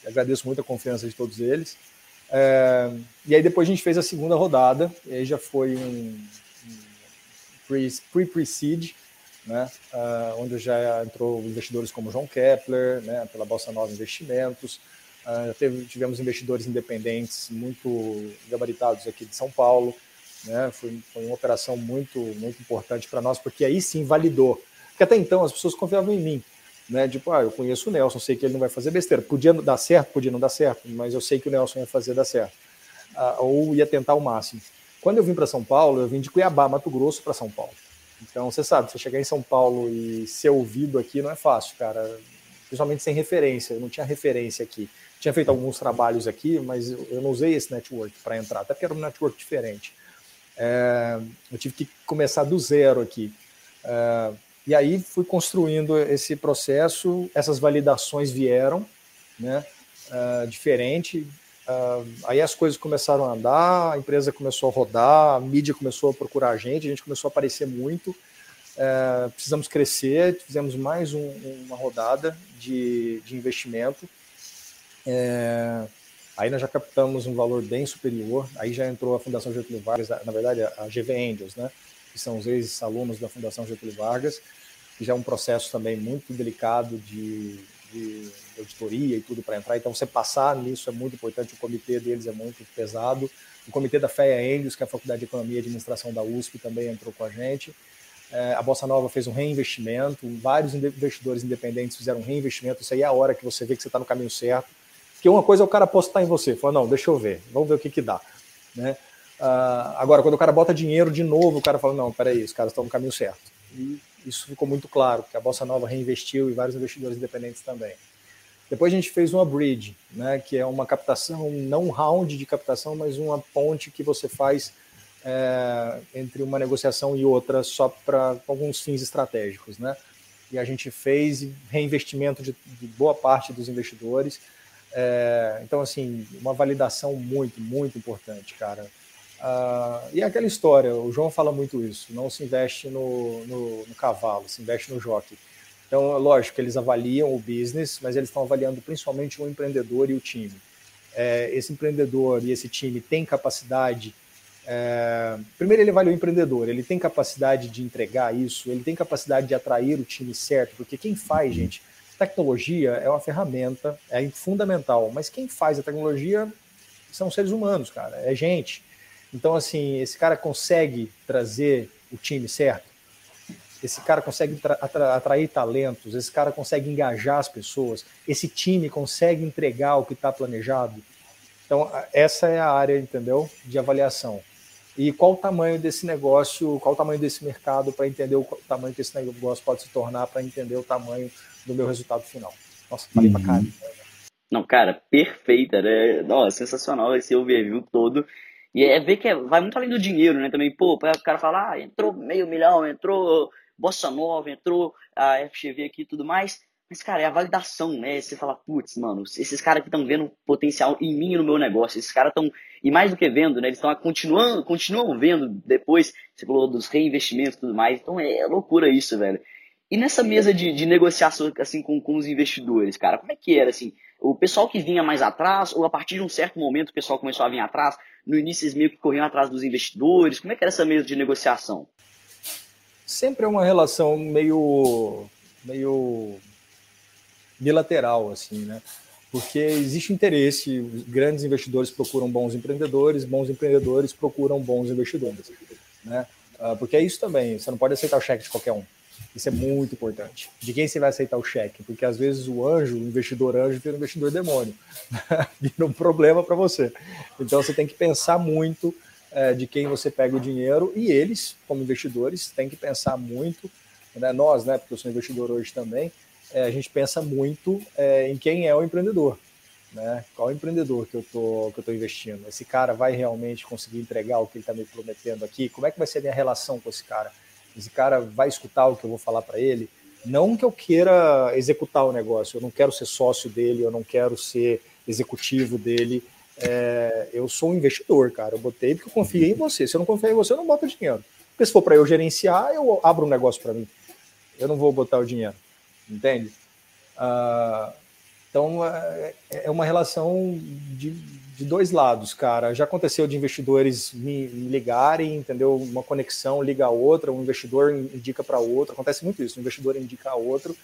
S2: agradeço muito a confiança de todos eles. É, e aí depois a gente fez a segunda rodada, e aí já foi um, um pre-pre-seed, né, uh, onde já entrou investidores como João Kepler, né, pela Bolsa Nova Investimentos, Uh, teve, tivemos investidores independentes muito gabaritados aqui de São Paulo. Né? Foi, foi uma operação muito, muito importante para nós, porque aí sim validou. Porque até então as pessoas confiavam em mim. Né? Tipo, ah, eu conheço o Nelson, sei que ele não vai fazer besteira. Podia dar certo, podia não dar certo, mas eu sei que o Nelson ia fazer dar certo. Uh, ou ia tentar o máximo. Quando eu vim para São Paulo, eu vim de Cuiabá, Mato Grosso, para São Paulo. Então, você sabe, você chegar em São Paulo e ser ouvido aqui não é fácil, cara. Principalmente sem referência, eu não tinha referência aqui tinha feito alguns trabalhos aqui, mas eu não usei esse network para entrar, até porque era um network diferente. É, eu tive que começar do zero aqui. É, e aí fui construindo esse processo, essas validações vieram, né, é, diferente. Aí as coisas começaram a andar, a empresa começou a rodar, a mídia começou a procurar a gente, a gente começou a aparecer muito. É, precisamos crescer, fizemos mais um, uma rodada de, de investimento é, aí nós já captamos um valor bem superior, aí já entrou a Fundação Getúlio Vargas, na verdade a GV Angels, né, que são os ex-alunos da Fundação Getúlio Vargas, que já é um processo também muito delicado de, de auditoria e tudo para entrar, então você passar nisso é muito importante, o comitê deles é muito pesado, o comitê da FEA Angels, que é a Faculdade de Economia e Administração da USP, também entrou com a gente, é, a Bossa Nova fez um reinvestimento, vários investidores independentes fizeram um reinvestimento, isso aí é a hora que você vê que você está no caminho certo, porque uma coisa é o cara apostar em você, falar, não, deixa eu ver, vamos ver o que, que dá. Né? Uh, agora, quando o cara bota dinheiro de novo, o cara fala, não, peraí, os caras estão no caminho certo. E isso ficou muito claro, porque a Bossa Nova reinvestiu e vários investidores independentes também. Depois a gente fez uma bridge, né, que é uma captação, não um round de captação, mas uma ponte que você faz é, entre uma negociação e outra só para alguns fins estratégicos. Né? E a gente fez reinvestimento de, de boa parte dos investidores, é, então, assim, uma validação muito, muito importante, cara. Uh, e é aquela história, o João fala muito isso, não se investe no, no, no cavalo, se investe no jockey. Então, lógico que eles avaliam o business, mas eles estão avaliando principalmente o empreendedor e o time. É, esse empreendedor e esse time tem capacidade. É, primeiro, ele avalia o empreendedor, ele tem capacidade de entregar isso, ele tem capacidade de atrair o time certo, porque quem faz, gente, Tecnologia é uma ferramenta, é fundamental, mas quem faz a tecnologia são seres humanos, cara, é gente. Então, assim, esse cara consegue trazer o time certo, esse cara consegue atrair talentos, esse cara consegue engajar as pessoas, esse time consegue entregar o que está planejado. Então, essa é a área, entendeu, de avaliação. E qual o tamanho desse negócio, qual o tamanho desse mercado para entender o tamanho que esse negócio pode se tornar, para entender o tamanho do meu resultado final. Nossa, falei uhum. pra caralho.
S1: Não, cara, perfeita, né? Nossa, sensacional esse overview todo. E é ver que é, vai muito além do dinheiro, né? Também, pô, o cara fala, ah, entrou meio milhão, entrou Bossa Nova, entrou a FGV aqui e tudo mais. Mas, cara, é a validação, né? Você fala, putz, mano, esses caras que estão vendo potencial em mim e no meu negócio, esses caras estão, e mais do que vendo, né? Eles estão continuando, continuam vendo depois, você falou dos reinvestimentos e tudo mais. Então é loucura isso, velho. E nessa mesa de, de negociação assim, com, com os investidores, cara, como é que era? Assim, o pessoal que vinha mais atrás, ou a partir de um certo momento o pessoal começou a vir atrás, no início eles meio que corriam atrás dos investidores, como é que era essa mesa de negociação?
S2: Sempre é uma relação meio, meio bilateral, assim, né? Porque existe interesse, grandes investidores procuram bons empreendedores, bons empreendedores procuram bons investidores, né? Ah, porque é isso também, você não pode aceitar o cheque de qualquer um. Isso é muito importante. De quem você vai aceitar o cheque? Porque às vezes o anjo, o investidor anjo, vira um investidor demônio. [LAUGHS] vira um problema para você. Então você tem que pensar muito é, de quem você pega o dinheiro e eles, como investidores, têm que pensar muito né, nós, né, porque eu sou investidor hoje também, é, a gente pensa muito é, em quem é o empreendedor. Né? Qual empreendedor que eu tô que eu tô investindo? Esse cara vai realmente conseguir entregar o que ele está me prometendo aqui? Como é que vai ser a minha relação com esse cara? Esse cara vai escutar o que eu vou falar para ele? Não que eu queira executar o negócio, eu não quero ser sócio dele, eu não quero ser executivo dele. É, eu sou um investidor, cara. Eu botei porque eu confiei em você. Se eu não confiar em você, eu não boto dinheiro. Porque se for para eu gerenciar, eu abro um negócio para mim. Eu não vou botar o dinheiro. Entende? Uh, então, é, é uma relação de, de, dois lados, cara. Já aconteceu de investidores me, me ligarem, entendeu? Uma conexão liga a outra, um investidor indica para outro. Acontece muito isso, um investidor indica a outro.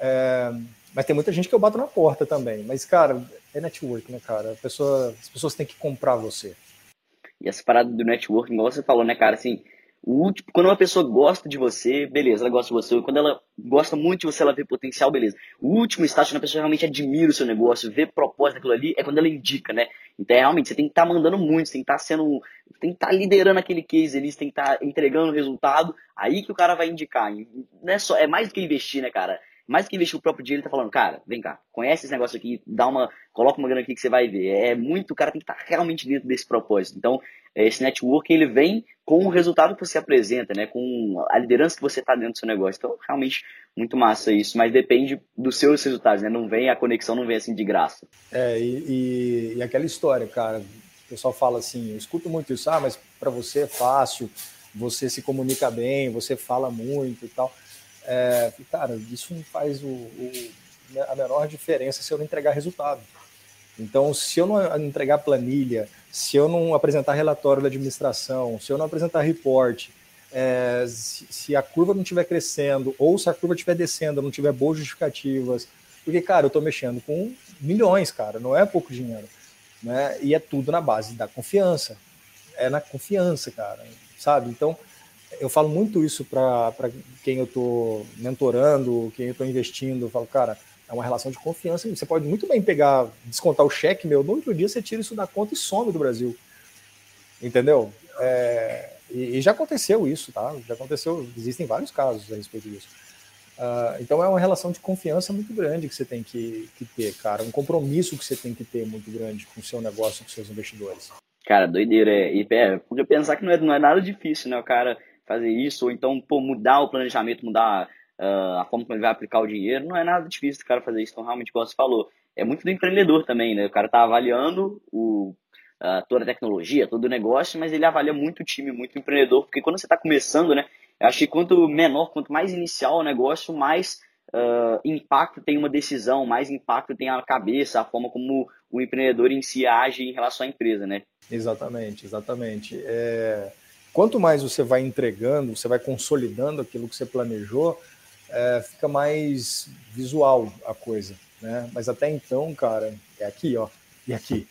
S2: É, mas tem muita gente que eu bato na porta também. Mas, cara, é network, né, cara? Pessoa, as pessoas têm que comprar você.
S1: E essa parada do networking, igual você falou, né, cara, assim, o último, quando uma pessoa gosta de você, beleza, ela gosta de você. Quando ela gosta muito de você, ela vê potencial, beleza. O último estágio, quando a pessoa realmente admira o seu negócio, vê propósito daquilo ali, é quando ela indica, né? Então, é, realmente, você tem que estar tá mandando muito, você tem que estar tá sendo, tem que estar tá liderando aquele case ali, você tem que estar tá entregando o resultado, aí que o cara vai indicar. Não é, só, é mais do que investir, né, cara? Mais que investir o próprio dinheiro, ele tá falando, cara, vem cá, conhece esse negócio aqui, dá uma, coloca uma grana aqui que você vai ver. É muito, o cara tem que estar tá realmente dentro desse propósito. Então, é, esse network, ele vem com o resultado que você apresenta, né, com a liderança que você tá dentro do seu negócio. Então, realmente, muito massa isso, mas depende dos seus resultados, né, não vem, a conexão não vem assim de graça.
S2: É, e, e, e aquela história, cara, o pessoal fala assim, eu escuto muito isso, ah, mas para você é fácil, você se comunica bem, você fala muito e tal. É, cara, isso não faz o, o, a menor diferença se eu não entregar resultado. Então, se eu não entregar planilha, se eu não apresentar relatório da administração, se eu não apresentar report, é, se, se, a curva não estiver crescendo ou se a curva estiver descendo, não tiver boas justificativas, porque, cara, eu estou mexendo com milhões, cara, não é pouco dinheiro, né? E é tudo na base da confiança, é na confiança, cara, sabe? Então, eu falo muito isso para quem eu estou mentorando, quem eu estou investindo. Eu falo, cara, é uma relação de confiança. Você pode muito bem pegar, descontar o cheque meu, no outro dia você tira isso da conta e some do Brasil. Entendeu? É, e, e, já aconteceu isso, tá? Já aconteceu, existem vários casos a respeito disso. Uh, então é uma relação de confiança muito grande que você tem que, que ter, cara. Um compromisso que você tem que ter muito grande com o seu negócio, com seus investidores.
S1: Cara, doideira. É, e é, podia pensar que não é, não é nada difícil, né? O cara fazer isso, ou então pô, mudar o planejamento, mudar uh, a forma como ele vai aplicar o dinheiro, não é nada difícil do cara fazer isso. Então, realmente, como você falou, é muito do empreendedor também, né? O cara tá avaliando o, uh, toda a tecnologia, todo o negócio, mas ele avalia muito o time, muito o empreendedor, porque quando você está começando, né? Eu acho que quanto menor, quanto mais inicial o negócio, mais uh, impacto tem uma decisão, mais impacto tem a cabeça, a forma como o empreendedor em si age em relação à empresa, né?
S2: Exatamente, exatamente. É quanto mais você vai entregando, você vai consolidando aquilo que você planejou, é, fica mais visual a coisa, né? Mas até então, cara, é aqui, ó, e aqui.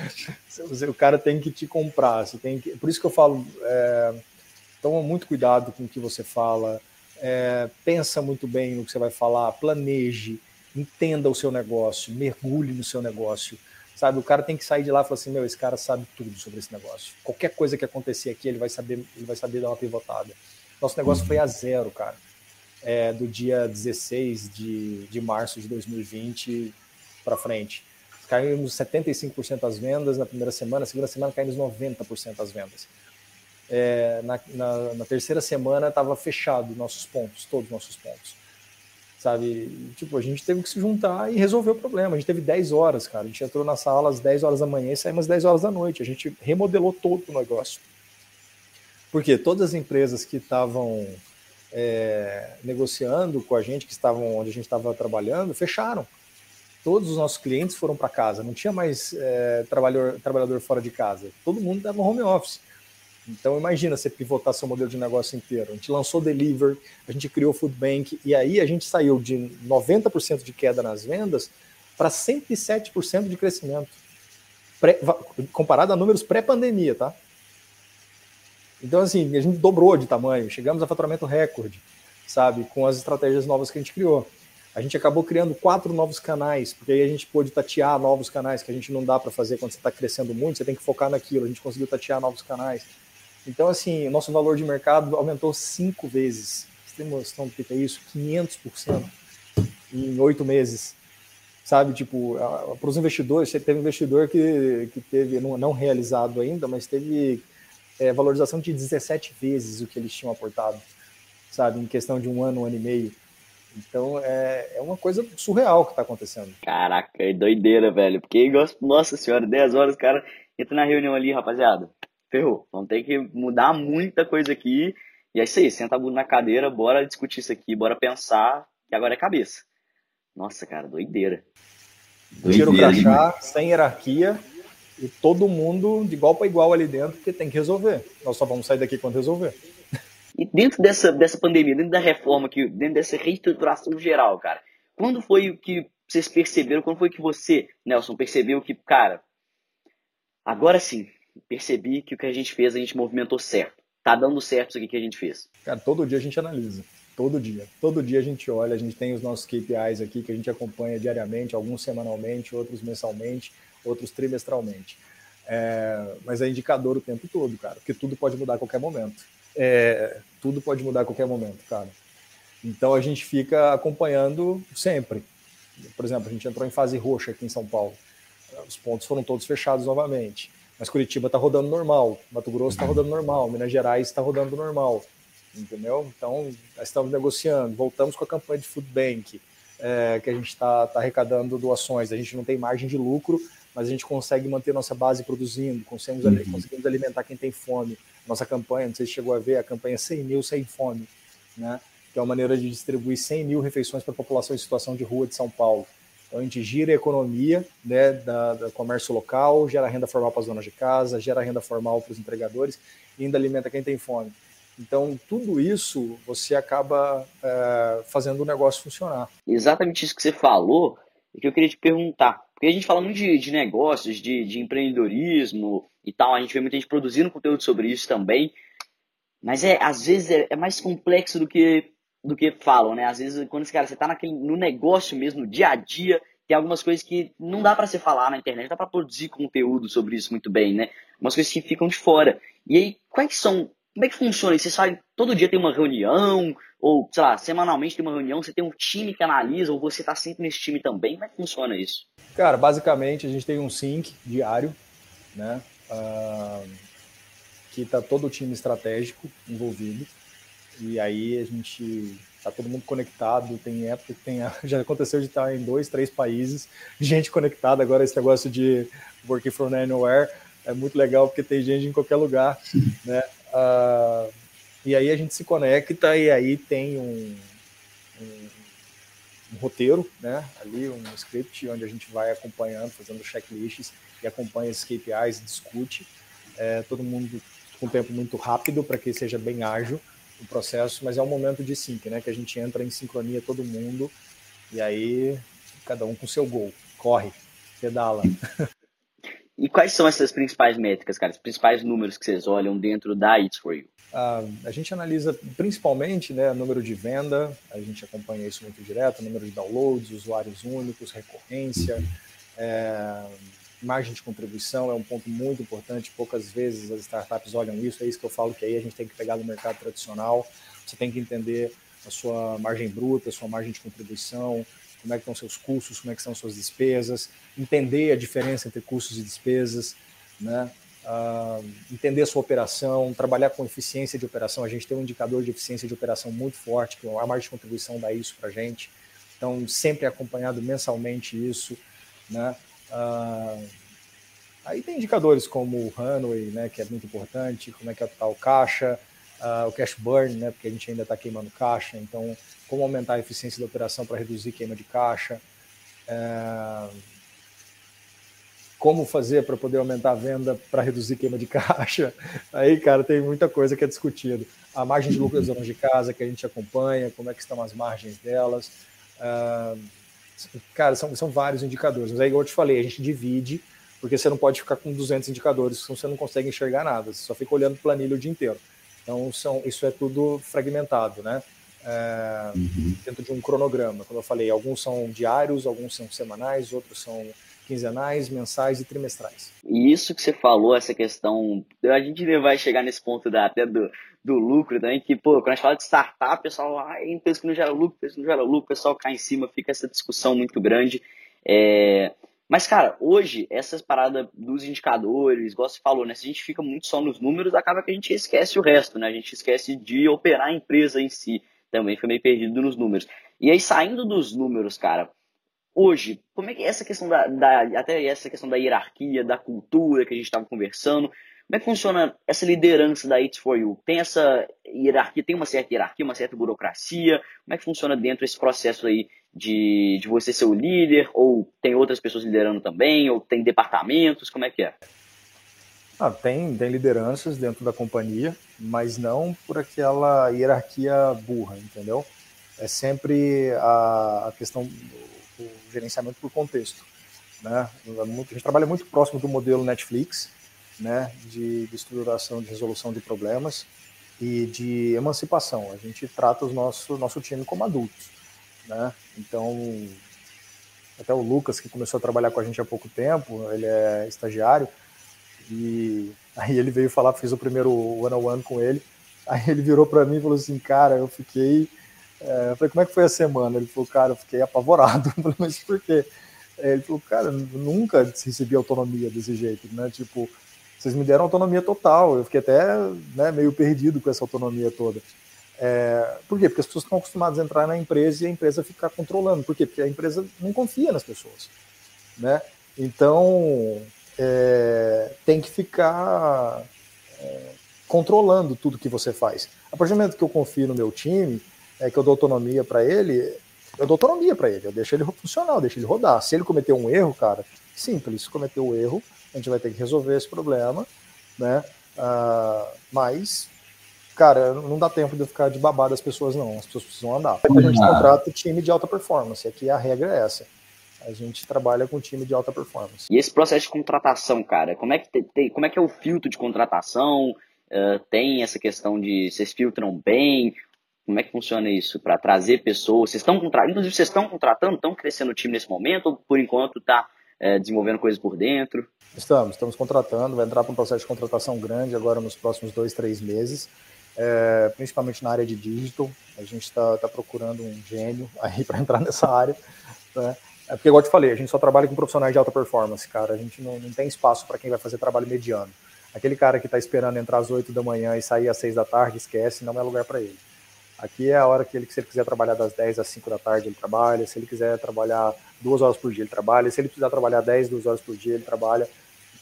S2: [LAUGHS] o cara tem que te comprar, você tem que... Por isso que eu falo, é, toma muito cuidado com o que você fala, é, pensa muito bem no que você vai falar, planeje, entenda o seu negócio, mergulhe no seu negócio. Sabe, o cara tem que sair de lá e falar assim, meu, esse cara sabe tudo sobre esse negócio. Qualquer coisa que acontecer aqui, ele vai saber, ele vai saber dar uma pivotada. Nosso negócio foi a zero, cara. É, do dia 16 de, de março de 2020 para frente. Caímos 75% das vendas na primeira semana, na segunda semana caímos 90% das vendas. É, na, na, na terceira semana estava fechado nossos pontos, todos os nossos pontos sabe? Tipo, a gente teve que se juntar e resolver o problema. A gente teve 10 horas, cara. A gente entrou na sala às 10 horas da manhã e saímos às 10 horas da noite. A gente remodelou todo o negócio. Porque todas as empresas que estavam é, negociando com a gente, que estavam onde a gente estava trabalhando, fecharam. Todos os nossos clientes foram para casa. Não tinha mais é, trabalhador, trabalhador fora de casa. Todo mundo estava home office. Então imagina você pivotar seu modelo de negócio inteiro. A gente lançou Deliver, a gente criou Food Bank e aí a gente saiu de 90% de queda nas vendas para 107% de crescimento. Pré, comparado a números pré-pandemia, tá? Então assim, a gente dobrou de tamanho, chegamos a faturamento recorde, sabe, com as estratégias novas que a gente criou. A gente acabou criando quatro novos canais, porque aí a gente pôde tatear novos canais que a gente não dá para fazer quando você está crescendo muito, você tem que focar naquilo. A gente conseguiu tatear novos canais. Então, assim, o nosso valor de mercado aumentou cinco vezes. Você tem noção do que é isso? 500% em oito meses. Sabe, tipo, para os investidores, teve investidor que, que teve, não, não realizado ainda, mas teve é, valorização de 17 vezes o que eles tinham aportado, sabe, em questão de um ano, um ano e meio. Então é, é uma coisa surreal que está acontecendo.
S1: Caraca, é doideira, velho. Porque, nossa senhora, 10 horas, cara, entra na reunião ali, rapaziada. Ferrou. Vamos ter que mudar muita coisa aqui. E é isso aí, senta a bunda na cadeira, bora discutir isso aqui, bora pensar, que agora é cabeça. Nossa, cara, doideira.
S2: doideira Tira o crachá, sem hierarquia, e todo mundo de igual para igual ali dentro, porque tem que resolver. Nós só vamos sair daqui quando resolver.
S1: E dentro dessa, dessa pandemia, dentro da reforma, que, dentro dessa reestruturação geral, cara, quando foi que vocês perceberam, quando foi que você, Nelson, percebeu que, cara, agora sim, percebi que o que a gente fez, a gente movimentou certo. Tá dando certo isso aqui que a gente fez.
S2: Cara, todo dia a gente analisa. Todo dia. Todo dia a gente olha, a gente tem os nossos KPIs aqui que a gente acompanha diariamente, alguns semanalmente, outros mensalmente, outros trimestralmente. É, mas é indicador o tempo todo, cara, porque tudo pode mudar a qualquer momento. É, tudo pode mudar a qualquer momento, cara. Então a gente fica acompanhando sempre. Por exemplo, a gente entrou em fase roxa aqui em São Paulo. Os pontos foram todos fechados novamente. Mas Curitiba está rodando normal, Mato Grosso está rodando normal, Minas Gerais está rodando normal, entendeu? Então, estamos negociando, voltamos com a campanha de Food Bank, é, que a gente está tá arrecadando doações. A gente não tem margem de lucro, mas a gente consegue manter nossa base produzindo, conseguimos, uhum. conseguimos alimentar quem tem fome. Nossa campanha, não sei se chegou a ver, a campanha 100 mil sem fome, né? que é uma maneira de distribuir 100 mil refeições para a população em situação de rua de São Paulo. Então a gente gira a economia né, da, da comércio local, gera renda formal para as donas de casa, gera renda formal para os empregadores e ainda alimenta quem tem fome. Então, tudo isso você acaba é, fazendo o negócio funcionar.
S1: Exatamente isso que você falou, é que eu queria te perguntar. Porque a gente fala muito de, de negócios, de, de empreendedorismo e tal, a gente vê muita gente produzindo conteúdo sobre isso também, mas é, às vezes é, é mais complexo do que do que falam, né? Às vezes, quando esse cara, você tá naquele, no negócio mesmo, no dia a dia, tem algumas coisas que não dá para você falar na internet, dá para produzir conteúdo sobre isso muito bem, né? Umas coisas que ficam de fora. E aí, quais são, como é que funciona? Vocês sabem, todo dia tem uma reunião, ou, sei lá, semanalmente tem uma reunião, você tem um time que analisa, ou você tá sempre nesse time também, como é que funciona isso?
S2: Cara, basicamente a gente tem um sync diário, né? Uh, que tá todo o time estratégico envolvido. E aí a gente tá todo mundo conectado, tem época que tem, [LAUGHS] já aconteceu de estar em dois, três países, gente conectada, agora esse negócio de working from anywhere é muito legal porque tem gente em qualquer lugar, [LAUGHS] né? Uh, e aí a gente se conecta e aí tem um, um, um, roteiro, né? Ali um script onde a gente vai acompanhando, fazendo checklists e acompanha esses KPIs, discute, é, todo mundo com tempo muito rápido para que seja bem ágil o processo, mas é um momento de sync, né? Que a gente entra em sincronia todo mundo e aí cada um com seu gol, corre, pedala. [LAUGHS]
S1: E quais são essas principais métricas, cara? Os principais números que vocês olham dentro da It's For You?
S2: Uh, a gente analisa principalmente né, número de venda, a gente acompanha isso muito direto, número de downloads, usuários únicos, recorrência, é, margem de contribuição é um ponto muito importante. Poucas vezes as startups olham isso, é isso que eu falo que aí a gente tem que pegar no mercado tradicional. Você tem que entender a sua margem bruta, a sua margem de contribuição, como é que estão seus custos, como é que estão suas despesas, entender a diferença entre custos e despesas, né? Uh, entender a sua operação, trabalhar com eficiência de operação. A gente tem um indicador de eficiência de operação muito forte, que a margem de contribuição dá isso para a gente. Então, sempre acompanhado mensalmente isso, né? Uh, aí tem indicadores como o runway, né, que é muito importante, como é que está o caixa, uh, o cash burn, né, porque a gente ainda está queimando caixa, então como aumentar a eficiência da operação para reduzir queima de caixa, uh, como fazer para poder aumentar a venda para reduzir queima de [LAUGHS] caixa. Aí, cara, tem muita coisa que é discutido. A margem de lucro das zonas de casa que a gente acompanha, como é que estão as margens delas. Uh, Cara, são, são vários indicadores. Mas aí, igual eu te falei, a gente divide, porque você não pode ficar com 200 indicadores, senão você não consegue enxergar nada. Você só fica olhando planilha o dia inteiro. Então, são, isso é tudo fragmentado, né? É, uhum. Dentro de um cronograma. Como eu falei, alguns são diários, alguns são semanais, outros são quinzenais, mensais e trimestrais.
S1: E isso que você falou, essa questão, a gente vai chegar nesse ponto da, até do, do lucro também, que, pô, quando a gente fala de startup, o pessoal, ah, pensa que não gera lucro, pensa que não gera lucro, o pessoal cai em cima, fica essa discussão muito grande. É... Mas, cara, hoje, essas paradas dos indicadores, igual você falou, né? Se a gente fica muito só nos números, acaba que a gente esquece o resto, né? A gente esquece de operar a empresa em si. Também fica meio perdido nos números. E aí, saindo dos números, cara, hoje, como é que é essa questão da, da até essa questão da hierarquia, da cultura que a gente estava conversando, como é que funciona essa liderança da It's For You? Tem essa hierarquia, tem uma certa hierarquia, uma certa burocracia? Como é que funciona dentro desse processo aí de, de você ser o líder? Ou tem outras pessoas liderando também? Ou tem departamentos? Como é que é?
S2: Ah, tem, tem lideranças dentro da companhia, mas não por aquela hierarquia burra, entendeu? É sempre a, a questão do gerenciamento por contexto. Né? A gente trabalha muito próximo do modelo Netflix, né, de, de estruturação de resolução de problemas e de emancipação. A gente trata o nosso, nosso time como adultos. Né? Então, até o Lucas, que começou a trabalhar com a gente há pouco tempo, ele é estagiário, e [LAUGHS] aí ele veio falar, fiz o primeiro one-on-one com ele, aí ele virou para mim e falou assim, cara, eu fiquei... É, eu falei, como é que foi a semana? Ele falou, cara, eu fiquei apavorado. [LAUGHS] Eu falei, mas por quê? Ele falou, cara, nunca recebi autonomia desse jeito, né? Tipo, vocês me deram autonomia total. Eu fiquei até né, meio perdido com essa autonomia toda. É, por quê? Porque as pessoas estão acostumadas a entrar na empresa e a empresa ficar controlando. Por quê? Porque a empresa não confia nas pessoas. Né? Então, é, tem que ficar é, controlando tudo que você faz. A partir do momento que eu confio no meu time, é, que eu dou autonomia para ele, eu dou autonomia para ele, eu deixo ele funcionar, eu deixo ele rodar. Se ele cometer um erro, cara, simples, cometeu o erro, a gente vai ter que resolver esse problema, né? Uh, mas, cara, não dá tempo de eu ficar de babado das pessoas, não. As pessoas precisam andar. A gente contrata time de alta performance. Aqui a regra é essa. A gente trabalha com time de alta performance.
S1: E esse processo de contratação, cara, como é que, tem, como é, que é o filtro de contratação? Uh, tem essa questão de vocês filtram bem? Como é que funciona isso para trazer pessoas? Vocês estão contratando, inclusive vocês estão contratando, estão crescendo o time nesse momento ou por enquanto está é, desenvolvendo coisas por dentro?
S2: Estamos, estamos contratando, vai entrar para um processo de contratação grande agora nos próximos dois, três meses, é, principalmente na área de digital. A gente está tá procurando um gênio [LAUGHS] aí para entrar nessa área. Né? É porque, igual eu te falei, a gente só trabalha com profissionais de alta performance, cara. A gente não, não tem espaço para quem vai fazer trabalho mediano. Aquele cara que está esperando entrar às 8 da manhã e sair às 6 da tarde, esquece, não é lugar para ele. Aqui é a hora que ele, se ele quiser trabalhar das 10 às 5 da tarde, ele trabalha. Se ele quiser trabalhar duas horas por dia, ele trabalha. Se ele precisar trabalhar 10, duas horas por dia, ele trabalha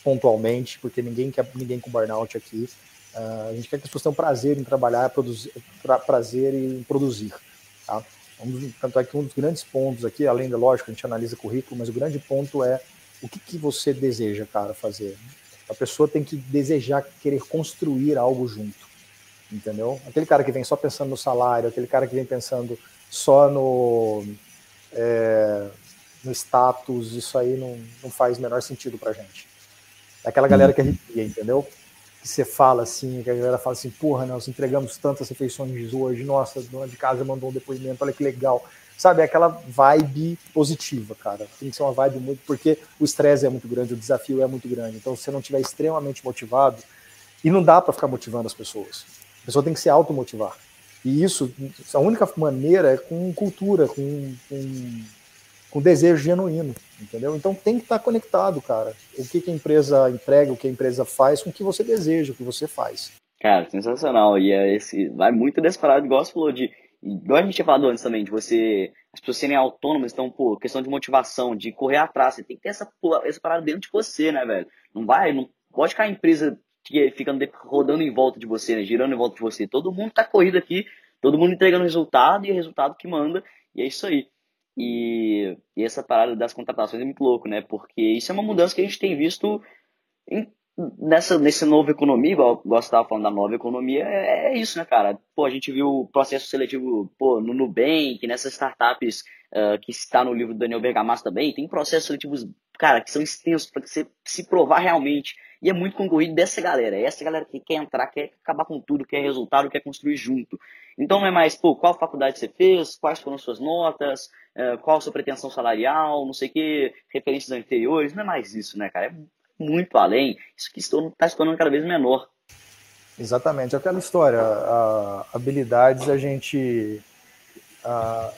S2: pontualmente, porque ninguém quer ninguém com burnout aqui. Uh, a gente quer que as pessoas tenham prazer em trabalhar, produzir, pra, prazer em produzir. Tá? tanto é que um dos grandes pontos aqui, além da lógica, a gente analisa currículo, mas o grande ponto é o que, que você deseja, cara, fazer. A pessoa tem que desejar querer construir algo junto entendeu? Aquele cara que vem só pensando no salário, aquele cara que vem pensando só no, é, no status, isso aí não, não faz o menor sentido pra gente. É aquela galera que arrepia, entendeu? Que você fala assim, que a galera fala assim, porra, nós entregamos tantas refeições hoje, nossa, a dona de casa mandou um depoimento, olha que legal. Sabe, é aquela vibe positiva, cara. Tem que ser uma vibe muito, porque o estresse é muito grande, o desafio é muito grande. Então, se você não estiver extremamente motivado, e não dá para ficar motivando as pessoas. A pessoa tem que se automotivar. E isso, a única maneira é com cultura, com, com, com desejo genuíno, entendeu? Então tem que estar conectado, cara. O que, que a empresa entrega, o que a empresa faz, com o que você deseja, o que você faz.
S1: Cara, sensacional. E é esse, vai muito desse parado, igual você falou, de. Igual a gente tinha falado antes também, de você. As pessoas serem autônomas, então, pô, questão de motivação, de correr atrás. Você tem que ter essa, essa parada dentro de você, né, velho? Não vai, não pode ficar a empresa que fica rodando em volta de você, né? girando em volta de você. Todo mundo tá corrido aqui, todo mundo entregando resultado e é resultado que manda, e é isso aí. E, e, essa parada das contratações é muito louco, né? Porque isso é uma mudança que a gente tem visto em, nessa, nessa nova economia, igual, você estava falando da nova economia, é, é, isso, né, cara? Pô, a gente viu o processo seletivo pô, no Nubank, nessas startups uh, que está no livro do Daniel Bergamasco também, tem processos seletivos, cara, que são extensos para você se provar realmente e é muito concorrido dessa galera. É essa galera que quer entrar, quer acabar com tudo, quer resultado, quer construir junto. Então não é mais, pô, qual faculdade você fez, quais foram suas notas, é, qual sua pretensão salarial, não sei o que, referências anteriores. Não é mais isso, né, cara? É muito além. Isso que está se tornando cada vez menor.
S2: Exatamente, aquela história. A, habilidades a gente. A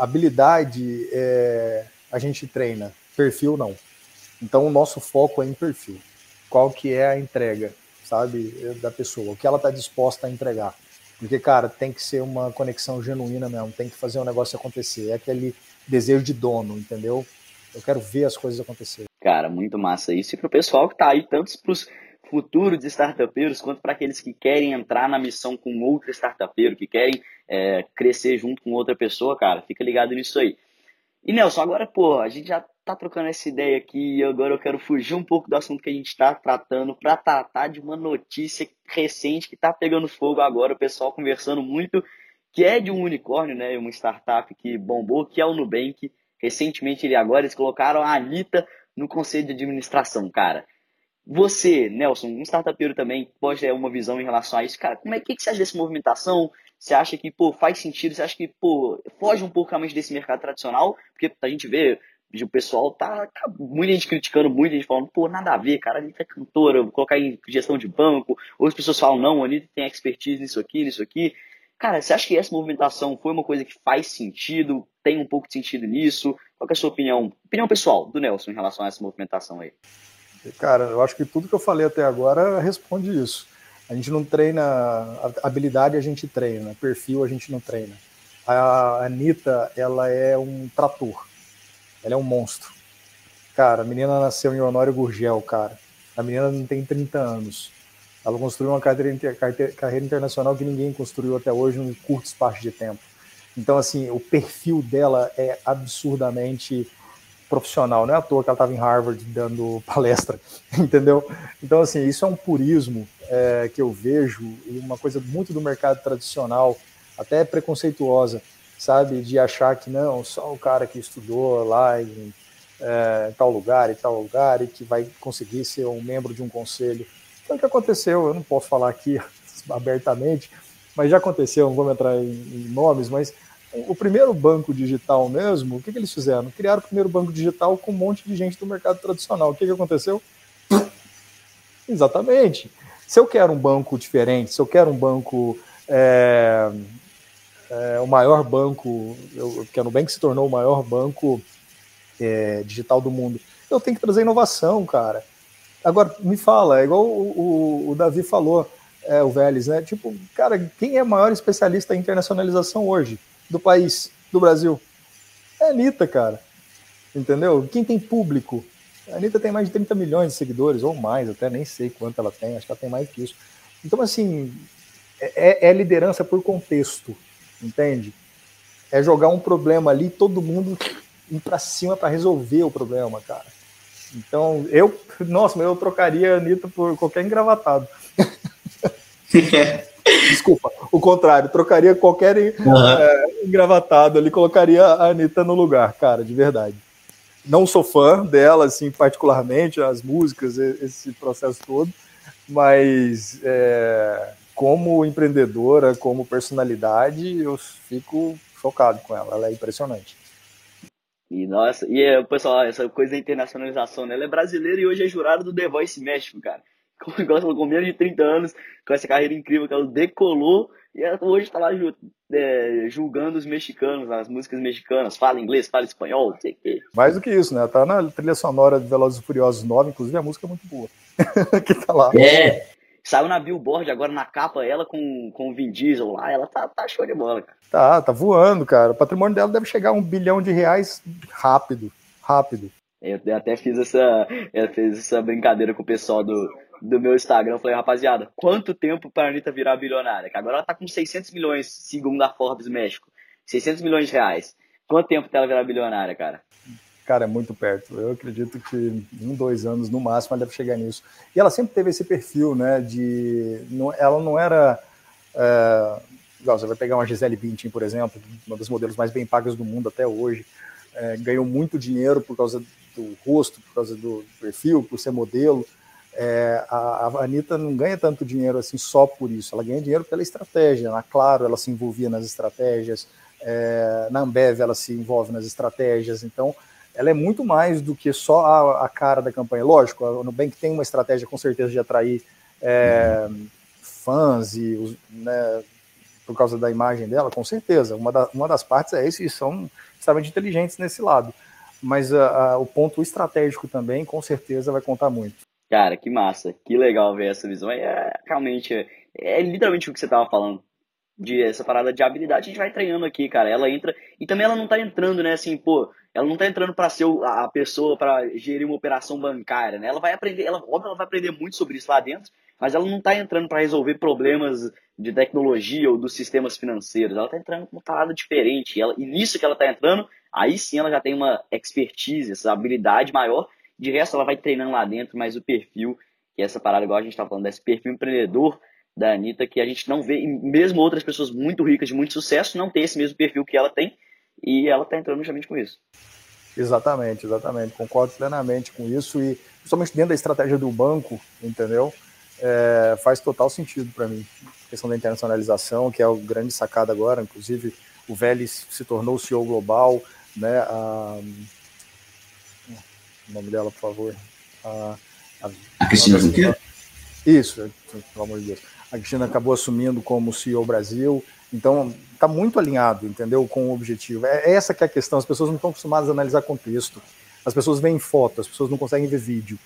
S2: habilidade é, a gente treina, perfil não. Então o nosso foco é em perfil. Qual que é a entrega, sabe, da pessoa, o que ela está disposta a entregar. Porque, cara, tem que ser uma conexão genuína mesmo, tem que fazer o um negócio acontecer. É aquele desejo de dono, entendeu? Eu quero ver as coisas acontecer.
S1: Cara, muito massa isso. E pro pessoal que tá aí, tanto pros futuros startupeiros, quanto para aqueles que querem entrar na missão com outro startupeiro, que querem é, crescer junto com outra pessoa, cara, fica ligado nisso aí. E Nelson, agora, pô, a gente já tá trocando essa ideia aqui e agora eu quero fugir um pouco do assunto que a gente está tratando para tratar de uma notícia recente que tá pegando fogo agora, o pessoal conversando muito, que é de um unicórnio, né, uma startup que bombou, que é o Nubank. Recentemente, ele agora, eles colocaram a Anitta no conselho de administração, cara. Você, Nelson, um startupeiro também, pode ter uma visão em relação a isso. Cara, como é que, que você acha dessa movimentação? Você acha que, pô, faz sentido? Você acha que, pô, foge um pouco realmente desse mercado tradicional? Porque a gente vê, o pessoal tá, tá muita gente criticando, muita gente falando, pô, nada a ver, cara, a Anitta é cantora, vou colocar em gestão de banco. Outras pessoas falam, não, a Anitta tem expertise nisso aqui, nisso aqui. Cara, você acha que essa movimentação foi uma coisa que faz sentido? Tem um pouco de sentido nisso? Qual é a sua opinião? Opinião pessoal do Nelson em relação a essa movimentação aí?
S2: Cara, eu acho que tudo que eu falei até agora responde isso. A gente não treina habilidade, a gente treina, perfil a gente não treina. A Anitta, ela é um trator, ela é um monstro. Cara, a menina nasceu em Honório Gurgel, cara. A menina não tem 30 anos. Ela construiu uma carreira, carreira internacional que ninguém construiu até hoje num curto espaço de tempo. Então, assim, o perfil dela é absurdamente profissional. Não é à toa que ela estava em Harvard dando [LAUGHS] palestra, entendeu? Então, assim, isso é um purismo é, que eu vejo e uma coisa muito do mercado tradicional, até preconceituosa, sabe? De achar que não, só o cara que estudou lá em é, tal lugar e tal lugar e que vai conseguir ser um membro de um conselho. Foi o que aconteceu, eu não posso falar aqui [LAUGHS] abertamente, mas já aconteceu, não vou entrar em, em nomes, mas o primeiro banco digital mesmo, o que, que, eles fizeram? Criaram o primeiro banco digital com um monte de gente do mercado tradicional. O que, que aconteceu? [LAUGHS] Exatamente. Se eu quero um banco diferente, se eu quero um banco, é, é, o maior banco, eu, que a Nubank se tornou o maior banco é, digital do mundo, eu tenho que trazer inovação, cara. Agora, me fala, é igual o, o, o Davi falou, é, o Vélez, né? Tipo, cara, quem é o maior especialista em internacionalização hoje? do país, do Brasil. É a Anitta, cara. Entendeu? Quem tem público? A Anitta tem mais de 30 milhões de seguidores, ou mais, até nem sei quanto ela tem, acho que ela tem mais que isso. Então, assim, é, é liderança por contexto, entende? É jogar um problema ali, todo mundo ir para cima para resolver o problema, cara. Então, eu, nossa, eu trocaria a Anitta por qualquer engravatado. [LAUGHS] Desculpa, o contrário, trocaria qualquer uhum. é, engravatado ali, colocaria a Anitta no lugar, cara, de verdade. Não sou fã dela, assim, particularmente, as músicas, esse processo todo, mas é, como empreendedora, como personalidade, eu fico chocado com ela, ela é impressionante.
S1: E nossa, e é, pessoal, essa coisa da internacionalização, né? Ela é brasileira e hoje é jurada do The Voice México, cara [LAUGHS] com, com menos de 30 anos, com essa carreira incrível que ela decolou e ela hoje está lá é, julgando os mexicanos, as músicas mexicanas, fala inglês, fala espanhol, não sei o quê.
S2: Mais do que isso, né? Tá na trilha sonora de Velozes e Furiosos 9, inclusive a música é muito boa. [LAUGHS] que tá lá.
S1: É. Saiu na Billboard agora na capa ela com, com o Vin Diesel lá, ela tá, tá show de bola, cara.
S2: Tá, tá voando, cara. O patrimônio dela deve chegar a um bilhão de reais rápido, rápido.
S1: Eu até fiz essa, eu fiz essa brincadeira com o pessoal do, do meu Instagram. Eu falei, rapaziada, quanto tempo para a Anitta virar bilionária? Que agora ela tá com 600 milhões, segundo a Forbes México. 600 milhões de reais. Quanto tempo até ela virar bilionária, cara?
S2: Cara, é muito perto. Eu acredito que um, dois anos, no máximo, ela deve chegar nisso. E ela sempre teve esse perfil, né? De. Não, ela não era. É, você vai pegar uma Gisele Bündchen, por exemplo, uma dos modelos mais bem pagos do mundo até hoje. É, ganhou muito dinheiro por causa do rosto, por causa do perfil, por ser modelo. É, a, a Anitta não ganha tanto dinheiro assim só por isso, ela ganha dinheiro pela estratégia. Na Claro, ela se envolvia nas estratégias, na Ambev, ela se envolve nas estratégias. Então, ela é muito mais do que só a, a cara da campanha. Lógico, a Nubank tem uma estratégia com certeza de atrair é, fãs e né, por causa da imagem dela, com certeza. Uma, da, uma das partes é isso e são extremamente inteligentes nesse lado. Mas a, a, o ponto estratégico também, com certeza, vai contar muito.
S1: Cara, que massa, que legal ver essa visão. É realmente, é, é literalmente o que você estava falando de essa parada de habilidade, a gente vai treinando aqui, cara. Ela entra. E também ela não tá entrando, né? Assim, pô, ela não tá entrando para ser a pessoa para gerir uma operação bancária, né? Ela vai aprender, ela, óbvio, ela vai aprender muito sobre isso lá dentro, mas ela não tá entrando para resolver problemas de tecnologia ou dos sistemas financeiros. Ela tá entrando com uma parada diferente. E, ela, e nisso que ela tá entrando, aí sim ela já tem uma expertise, essa habilidade maior. De resto, ela vai treinando lá dentro, mas o perfil, que é essa parada, igual a gente tá falando, desse perfil empreendedor da Anitta, que a gente não vê, mesmo outras pessoas muito ricas, de muito sucesso, não tem esse mesmo perfil que ela tem, e ela está entrando justamente com isso.
S2: Exatamente, exatamente. Concordo plenamente com isso, e principalmente dentro da estratégia do banco, entendeu? É, faz total sentido para mim. A questão da internacionalização, que é o grande sacada agora, inclusive o Vélez se tornou o CEO global, né? A, o nome dela, por favor.
S3: A, a, a Cristina Junqueira?
S2: Isso, pelo amor de Deus a Cristina acabou assumindo como CEO Brasil. Então, está muito alinhado, entendeu, com o objetivo. É essa que é a questão. As pessoas não estão acostumadas a analisar contexto. As pessoas veem foto, as pessoas não conseguem ver vídeo.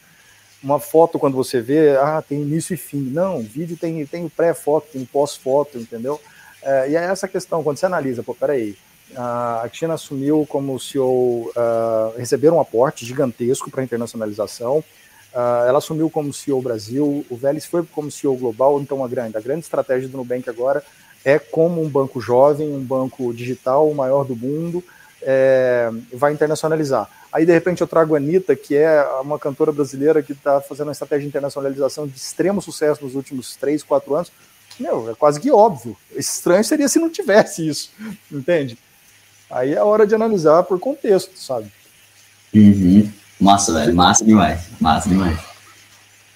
S2: Uma foto, quando você vê, ah, tem início e fim. Não, vídeo tem, tem pré-foto, tem pós-foto, entendeu? É, e é essa questão, quando você analisa, pô, peraí, a Cristina assumiu como CEO, uh, ah, receberam um aporte gigantesco para a internacionalização, Uh, ela assumiu como CEO Brasil, o Vélez foi como CEO global, então a grande, a grande estratégia do Nubank agora é como um banco jovem, um banco digital, o maior do mundo, é, vai internacionalizar. Aí, de repente, eu trago a Anitta, que é uma cantora brasileira que está fazendo uma estratégia de internacionalização de extremo sucesso nos últimos três, quatro anos. Meu, é quase que óbvio. Estranho seria se não tivesse isso, [LAUGHS] entende? Aí é hora de analisar por contexto, sabe?
S3: Uhum. Massa, velho. Massa demais. Massa demais.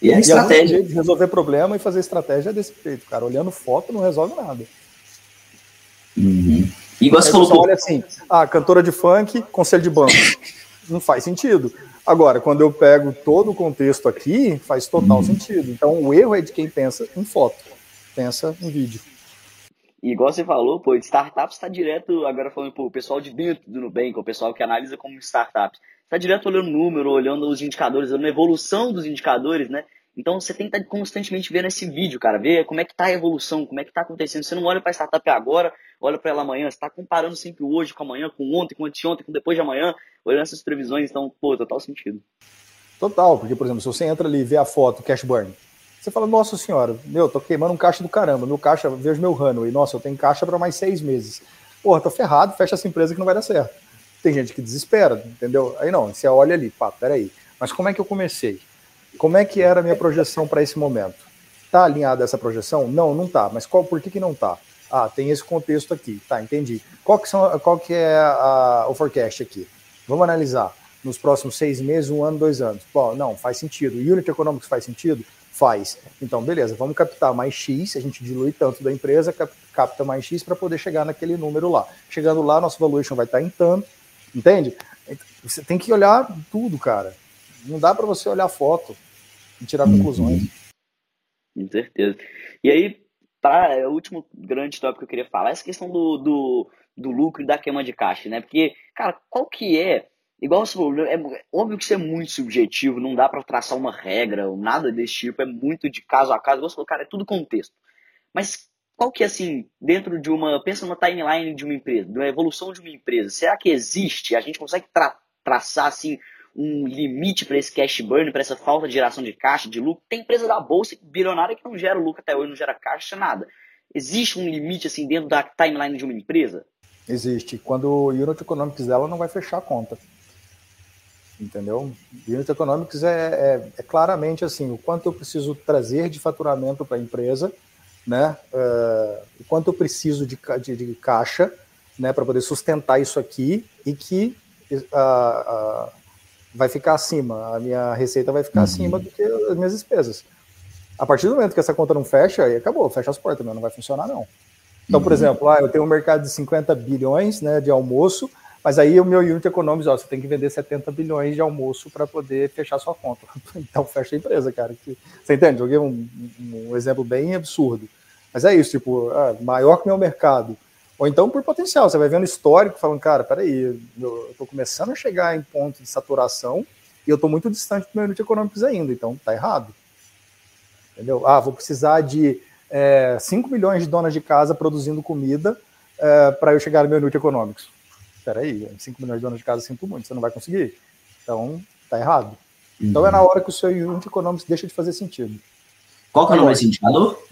S2: E a estratégia. de resolver problema e fazer estratégia é desse jeito, cara. Olhando foto não resolve nada.
S3: Uhum. E você falou.
S2: Olha assim, ah, cantora de funk, conselho de banco. [LAUGHS] não faz sentido. Agora, quando eu pego todo o contexto aqui, faz total uhum. sentido. Então, o erro é de quem pensa em foto, pensa em vídeo.
S1: E igual você falou, pô, startups está direto, agora falando, pô, o pessoal de dentro do Nubank, o pessoal que analisa como startups está direto olhando o número, olhando os indicadores, olhando a evolução dos indicadores, né? Então você tem que estar tá constantemente vendo esse vídeo, cara, ver como é que está a evolução, como é que está acontecendo. Você não olha para a startup agora, olha para ela amanhã, você está comparando sempre hoje com amanhã, com ontem, com anteontem, com depois de amanhã, olhando essas previsões, então, pô, total sentido.
S2: Total, porque, por exemplo, se você entra ali e vê a foto, cash burn, você fala, nossa senhora, meu, tô queimando um caixa do caramba, meu caixa, vejo meu runway, nossa, eu tenho caixa para mais seis meses. Porra, tô ferrado, fecha essa empresa que não vai dar certo. Tem gente que desespera, entendeu? Aí não, você olha ali, pá, peraí. Mas como é que eu comecei? Como é que era a minha projeção para esse momento? Tá alinhada essa projeção? Não, não tá. Mas qual, por que, que não tá? Ah, tem esse contexto aqui. Tá, entendi. Qual que, são, qual que é a, o forecast aqui? Vamos analisar. Nos próximos seis meses, um ano, dois anos. Bom, não, faz sentido. Unit Economics faz sentido? Faz. Então, beleza, vamos captar mais X, a gente dilui tanto da empresa, capta mais X para poder chegar naquele número lá. Chegando lá, nosso valuation vai estar em tanto, Entende? Você tem que olhar tudo, cara. Não dá para você olhar foto e tirar uhum. conclusões.
S1: Com certeza. E aí, para é o último grande tópico que eu queria falar, essa questão do, do, do lucro e da queima de caixa, né? Porque, cara, qual que é Igual você falou, é óbvio que isso é muito subjetivo, não dá para traçar uma regra ou nada desse tipo, é muito de caso a caso. Você falou, cara, é tudo contexto. Mas qual que é assim, dentro de uma, pensa numa timeline de uma empresa, de uma evolução de uma empresa, será que existe, a gente consegue tra traçar assim um limite para esse cash burn, para essa falta de geração de caixa, de lucro? Tem empresa da bolsa bilionária que não gera lucro até hoje, não gera caixa, nada. Existe um limite assim dentro da timeline de uma empresa?
S2: Existe. Quando o Unit Economics dela não vai fechar a conta. Entendeu? Unit Economics é, é, é claramente assim, o quanto eu preciso trazer de faturamento para a empresa né? Uh, quanto eu preciso de, de, de caixa, né, para poder sustentar isso aqui e que uh, uh, vai ficar acima, a minha receita vai ficar uhum. acima do que as minhas despesas. A partir do momento que essa conta não fecha, aí acabou, fecha as portas, não vai funcionar não. Então, por uhum. exemplo, ah, eu tenho um mercado de 50 bilhões né, de almoço, Mas aí o meu unit economics, ó, você tem que vender 70 bilhões de almoço para poder fechar sua conta. [LAUGHS] Então fecha a empresa, cara. Você entende? Joguei um, um exemplo bem absurdo. Mas é isso, tipo, ah, maior que o meu mercado. Ou então por potencial, você vai vendo histórico falando, cara, peraí, eu estou começando a chegar em ponto de saturação e eu estou muito distante do meu unit economics ainda, então tá errado. Entendeu? Ah, vou precisar de é, 5 milhões de donas de casa produzindo comida é, para eu chegar no meu unit economics espera aí, 5 milhões de donos de casa sinto muito, você não vai conseguir. Então, tá errado. Uhum. Então é na hora que o seu unit economics deixa de fazer sentido.
S3: Qual que é o nome desse indicador?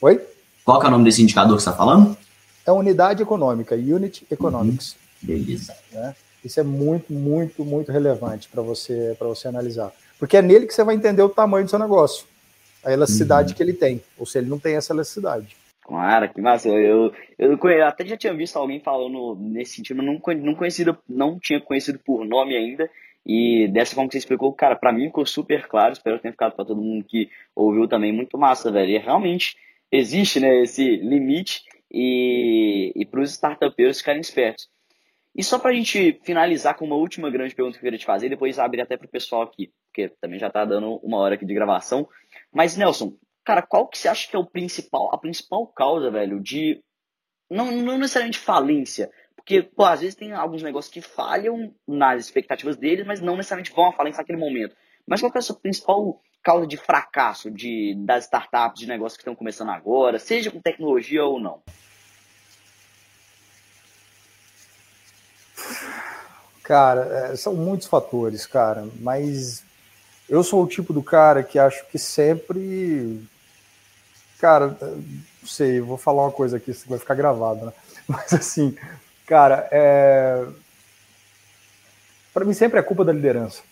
S2: Oi?
S3: Qual que é o nome desse indicador que você está falando?
S2: É unidade econômica, unit economics.
S3: Uhum. Beleza.
S2: Né? Isso é muito, muito, muito relevante para você, você analisar. Porque é nele que você vai entender o tamanho do seu negócio, a elasticidade uhum. que ele tem, ou se ele não tem essa elasticidade.
S1: Cara, que massa. Eu, eu, eu, até já tinha visto alguém falando nesse sentido, mas não, não, conhecido, não tinha conhecido por nome ainda. E dessa forma que você explicou, cara, para mim ficou super claro. Espero que tenha ficado para todo mundo que ouviu também muito massa, velho. E realmente existe né, esse limite e, e para os startupeiros ficarem espertos. E só para a gente finalizar com uma última grande pergunta que eu queria te fazer, depois abrir até para o pessoal aqui, porque também já está dando uma hora aqui de gravação. Mas, Nelson, Cara, qual que você acha que é o principal, a principal causa, velho, de. Não, não necessariamente falência. Porque, pô, às vezes tem alguns negócios que falham nas expectativas deles, mas não necessariamente vão à falência naquele momento. Mas qual que é a sua principal causa de fracasso de, das startups, de negócios que estão começando agora, seja com tecnologia ou não?
S2: Cara, é, são muitos fatores, cara, mas eu sou o tipo do cara que acho que sempre Cara, não sei, vou falar uma coisa aqui, vai ficar gravado, né? [LAUGHS] Mas assim, cara, é... para mim sempre é culpa da liderança.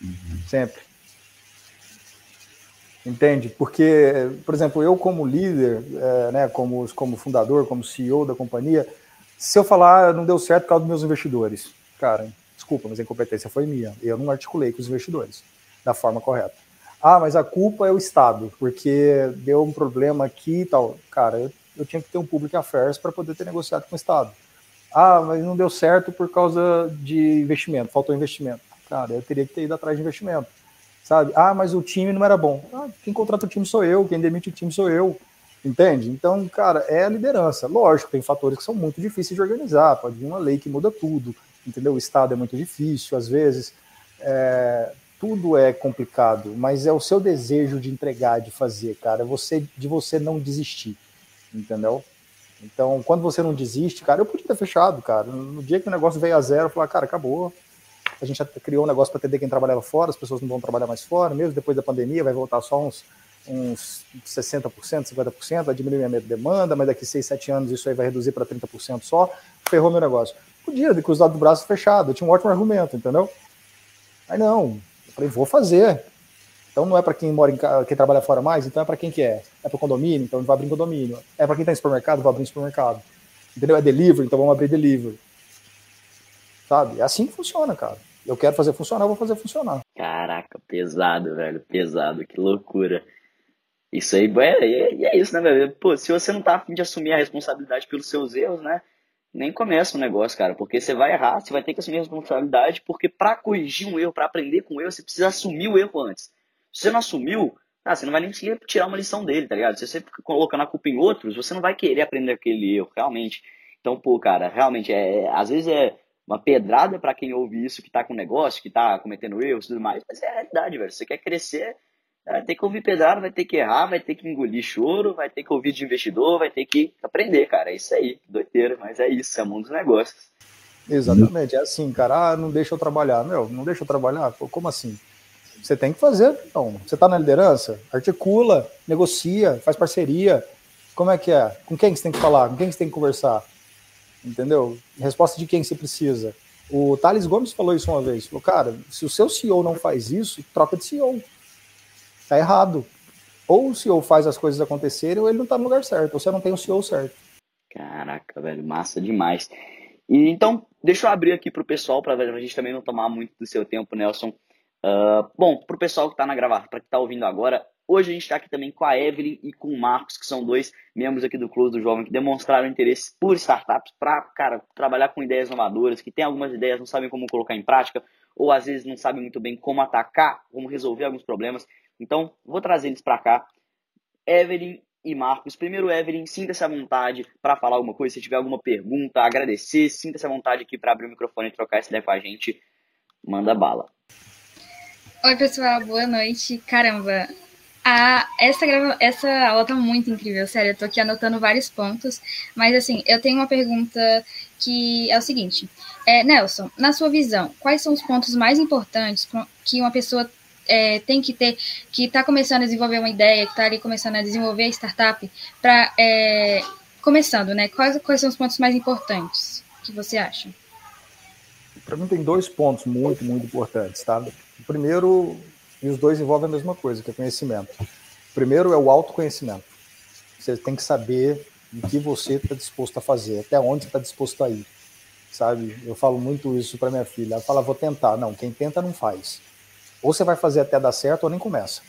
S2: Uhum. Sempre. Entende? Porque, por exemplo, eu como líder, é, né, como, como fundador, como CEO da companhia, se eu falar não deu certo por causa dos meus investidores, cara, desculpa, mas a incompetência foi minha. Eu não articulei com os investidores da forma correta. Ah, mas a culpa é o Estado, porque deu um problema aqui e tal. Cara, eu, eu tinha que ter um public affairs para poder ter negociado com o Estado. Ah, mas não deu certo por causa de investimento, faltou investimento. Cara, eu teria que ter ido atrás de investimento. Sabe? Ah, mas o time não era bom. Ah, quem contrata o time sou eu, quem demite o time sou eu. Entende? Então, cara, é a liderança. Lógico, tem fatores que são muito difíceis de organizar. Pode vir uma lei que muda tudo. Entendeu? O Estado é muito difícil, às vezes. É, tudo é complicado, mas é o seu desejo de entregar, de fazer, cara, você de você não desistir, entendeu? Então, quando você não desiste, cara, eu podia ter fechado, cara. No dia que o negócio veio a zero, eu falei, cara, acabou. A gente já criou um negócio para atender quem trabalhava fora, as pessoas não vão trabalhar mais fora, mesmo depois da pandemia, vai voltar só uns, uns 60%, 50%, vai diminuir a minha demanda, mas daqui 6, 7 anos isso aí vai reduzir para 30% só, ferrou meu negócio. Podia ter cruzado o braço fechado, eu tinha um ótimo argumento, entendeu? Aí não, eu falei, vou fazer. Então não é para quem mora em quem trabalha fora mais, então é para quem que é? É para condomínio, então vai abrir condomínio. É para quem está em supermercado, vai abrir supermercado. Entendeu? É delivery, então vamos abrir delivery. Sabe? É assim que funciona, cara. Eu quero fazer funcionar, eu vou fazer funcionar.
S1: Caraca, pesado, velho, pesado, que loucura. Isso aí, é, é, é isso, né, velho? Pô, se você não tá afim de assumir a responsabilidade pelos seus erros, né? Nem começa um negócio, cara, porque você vai errar, você vai ter que assumir a responsabilidade, porque para corrigir um erro, para aprender com o erro, você precisa assumir o erro antes. Se você não assumiu, ah, você não vai nem tirar uma lição dele, tá ligado? Se você fica colocando a culpa em outros, você não vai querer aprender aquele erro, realmente. Então, pô, cara, realmente, é, às vezes é uma pedrada para quem ouve isso, que tá com negócio, que tá cometendo erros e tudo mais, mas é a realidade, velho. Você quer crescer, Vai ter que ouvir pedrada, vai ter que errar, vai ter que engolir choro, vai ter que ouvir de investidor, vai ter que aprender, cara. É isso aí, doideira, mas é isso, é o mundo dos negócios.
S2: Exatamente, é assim, cara. Ah, não deixa eu trabalhar. Meu, não deixa eu trabalhar? Pô, como assim? Você tem que fazer, então. Você tá na liderança? Articula, negocia, faz parceria. Como é que é? Com quem você tem que falar? Com quem você tem que conversar? Entendeu? Resposta de quem você precisa. O Thales Gomes falou isso uma vez. Falou, cara, se o seu CEO não faz isso, troca de CEO tá errado. Ou o CEO faz as coisas acontecerem, ou ele não tá no lugar certo, ou você não tem o CEO certo.
S1: Caraca, velho, massa demais. E então, deixa eu abrir aqui pro pessoal, para a gente também não tomar muito do seu tempo, Nelson. Uh, bom, pro pessoal que tá na gravação, para que tá ouvindo agora, Hoje a gente está aqui também com a Evelyn e com o Marcos, que são dois membros aqui do Close do Jovem, que demonstraram interesse por startups, para, cara, trabalhar com ideias inovadoras, que tem algumas ideias, não sabem como colocar em prática, ou às vezes não sabem muito bem como atacar, como resolver alguns problemas. Então, vou trazer eles para cá. Evelyn e Marcos. Primeiro, Evelyn, sinta-se à vontade para falar alguma coisa, se tiver alguma pergunta, agradecer, sinta-se à vontade aqui para abrir o microfone e trocar essa ideia com a gente. Manda bala.
S4: Oi, pessoal, boa noite. Caramba, a, essa, essa aula tá muito incrível, sério. Eu tô aqui anotando vários pontos. Mas, assim, eu tenho uma pergunta que é o seguinte: é, Nelson, na sua visão, quais são os pontos mais importantes que uma pessoa é, tem que ter, que está começando a desenvolver uma ideia, que está ali começando a desenvolver a startup, para é, começando, né? Quais, quais são os pontos mais importantes que você acha?
S2: Para mim tem dois pontos muito, muito importantes, tá? O primeiro, e os dois envolvem a mesma coisa, que é conhecimento. O primeiro é o autoconhecimento. Você tem que saber o que você está disposto a fazer, até onde está disposto a ir, sabe? Eu falo muito isso para minha filha. Ela fala, vou tentar. Não, quem tenta não faz. Ou você vai fazer até dar certo ou nem começa.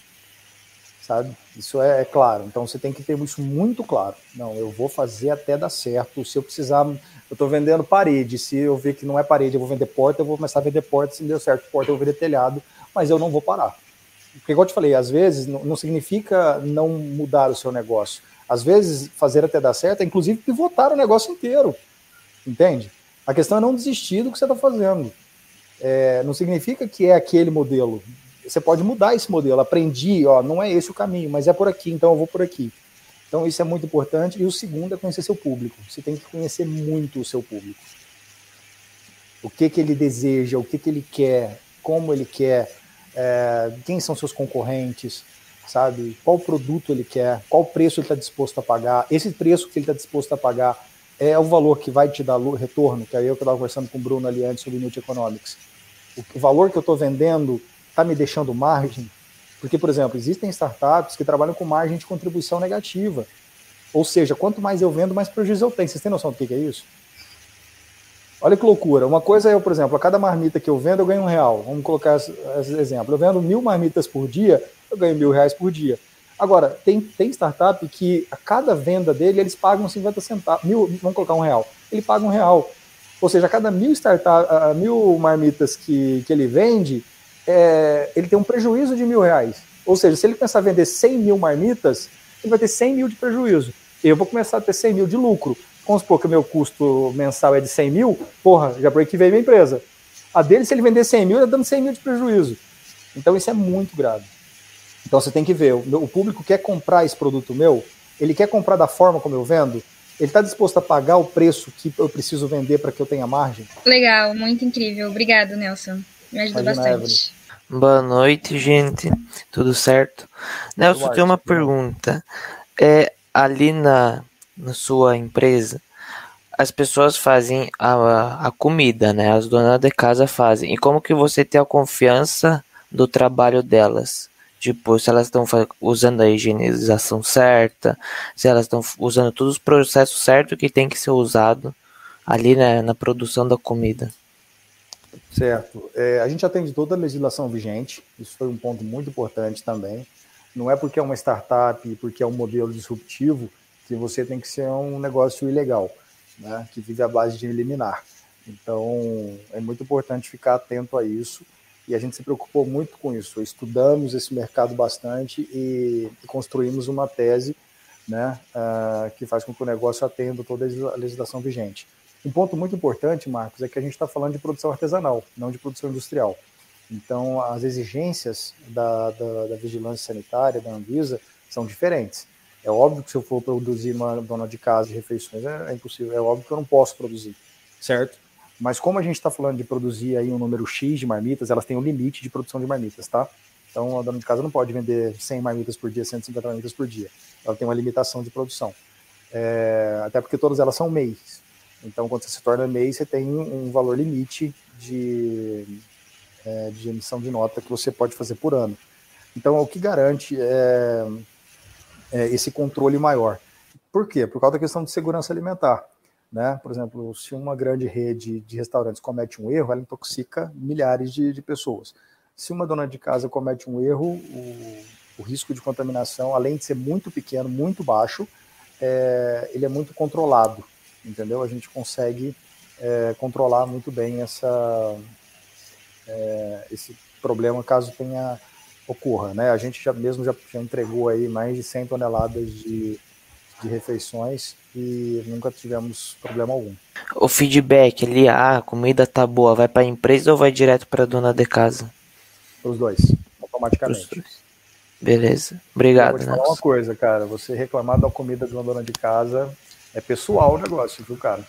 S2: Sabe? Isso é, é, claro. Então você tem que ter isso muito claro. Não, eu vou fazer até dar certo. Se eu precisar, eu estou vendendo parede. Se eu ver que não é parede, eu vou vender porta, eu vou começar a vender porta. Se não deu certo porta, eu vou vender telhado. Mas eu não vou parar. Porque, igual eu te falei, às vezes não, significa não mudar o seu negócio. Às vezes, fazer até dar certo é inclusive pivotar o negócio inteiro. Entende? A questão é não desistir do que você está fazendo é, não significa que é aquele modelo. Você pode mudar esse modelo. Aprendi, ó, não é esse o caminho, mas é por aqui, então eu vou por aqui. Então isso é muito importante. E o segundo é conhecer seu público. Você tem que conhecer muito o seu público. O que, que ele deseja, o que, que ele quer, como ele quer, é, quem são seus concorrentes, sabe? Qual produto ele quer, qual preço ele está disposto a pagar. Esse preço que ele está disposto a pagar é o valor que vai te dar retorno, que é eu estava conversando com o Bruno ali antes sobre Newt Economics o valor que eu estou vendendo está me deixando margem? Porque, por exemplo, existem startups que trabalham com margem de contribuição negativa. Ou seja, quanto mais eu vendo, mais prejuízo eu tenho. Vocês têm noção do que é isso? Olha que loucura. Uma coisa é, por exemplo, a cada marmita que eu vendo, eu ganho um real. Vamos colocar esse exemplo. Eu vendo mil marmitas por dia, eu ganho mil reais por dia. Agora, tem, tem startup que a cada venda dele, eles pagam 50 centavos. Mil, vamos colocar um real. Ele paga um real. Ou seja, a cada mil, startup, a mil marmitas que, que ele vende, é, ele tem um prejuízo de mil reais. Ou seja, se ele começar a vender 100 mil marmitas, ele vai ter 100 mil de prejuízo. Eu vou começar a ter 100 mil de lucro. Vamos supor que o meu custo mensal é de 100 mil, porra, já break veio minha empresa. A dele, se ele vender 100 mil, ele está dando 100 mil de prejuízo. Então isso é muito grave. Então você tem que ver, o público quer comprar esse produto meu, ele quer comprar da forma como eu vendo, ele está disposto a pagar o preço que eu preciso vender para que eu tenha margem?
S4: Legal, muito incrível. Obrigado, Nelson. Me ajudou Imagina, bastante.
S5: Boa noite, gente. Tudo certo? Nelson, tem uma pergunta. É, ali na, na sua empresa, as pessoas fazem a, a comida, né? As donas de casa fazem. E como que você tem a confiança do trabalho delas? Tipo, se elas estão usando a higienização certa, se elas estão usando todos os processos certos que tem que ser usado ali né, na produção da comida.
S2: Certo. É, a gente atende toda a legislação vigente, isso foi um ponto muito importante também. Não é porque é uma startup, porque é um modelo disruptivo, que você tem que ser um negócio ilegal, né, que vive à base de eliminar. Então, é muito importante ficar atento a isso e a gente se preocupou muito com isso. Estudamos esse mercado bastante e, construímos uma tese né, uh, que faz com que o negócio atenda toda a legislação vigente. Um ponto muito importante, Marcos, é que a gente está falando de produção artesanal, não de produção industrial. Então, as exigências da, da, da, vigilância sanitária, da Anvisa, são diferentes. É óbvio que se eu for produzir uma dona de casa de refeições, é, é impossível. É óbvio que eu não posso produzir, certo? Mas como a gente está falando de produzir aí um número X de marmitas, elas têm um limite de produção de marmitas, tá? Então a dona de casa não pode vender 100 marmitas por dia, 150 marmitas por dia. Ela tem uma limitação de produção. É, até porque todas elas são MEIs. Então quando você se torna MEI, você tem um valor limite de, é, de emissão de nota que você pode fazer por ano. Então o que garante é, é esse controle maior. Por quê? Por causa da questão de segurança alimentar. Né? Por exemplo, se uma grande rede de restaurantes comete um erro, ela intoxica milhares de, de pessoas. Se uma dona de casa comete um erro, o, o risco de contaminação, além de ser muito pequeno, muito baixo, é, ele é muito controlado, entendeu? A gente consegue é, controlar muito bem essa, é, esse problema caso tenha ocorra, né? A gente já mesmo já, já entregou aí mais de 100 toneladas de, de refeições e nunca tivemos problema algum.
S5: O feedback ali, ah, a comida tá boa, vai para a empresa ou vai direto para a dona de casa?
S2: Os dois, automaticamente. Dois.
S5: Beleza. Obrigado,
S2: Eu vou te falar uma coisa, cara. Você reclamar da comida de uma dona de casa é pessoal o negócio, viu, cara?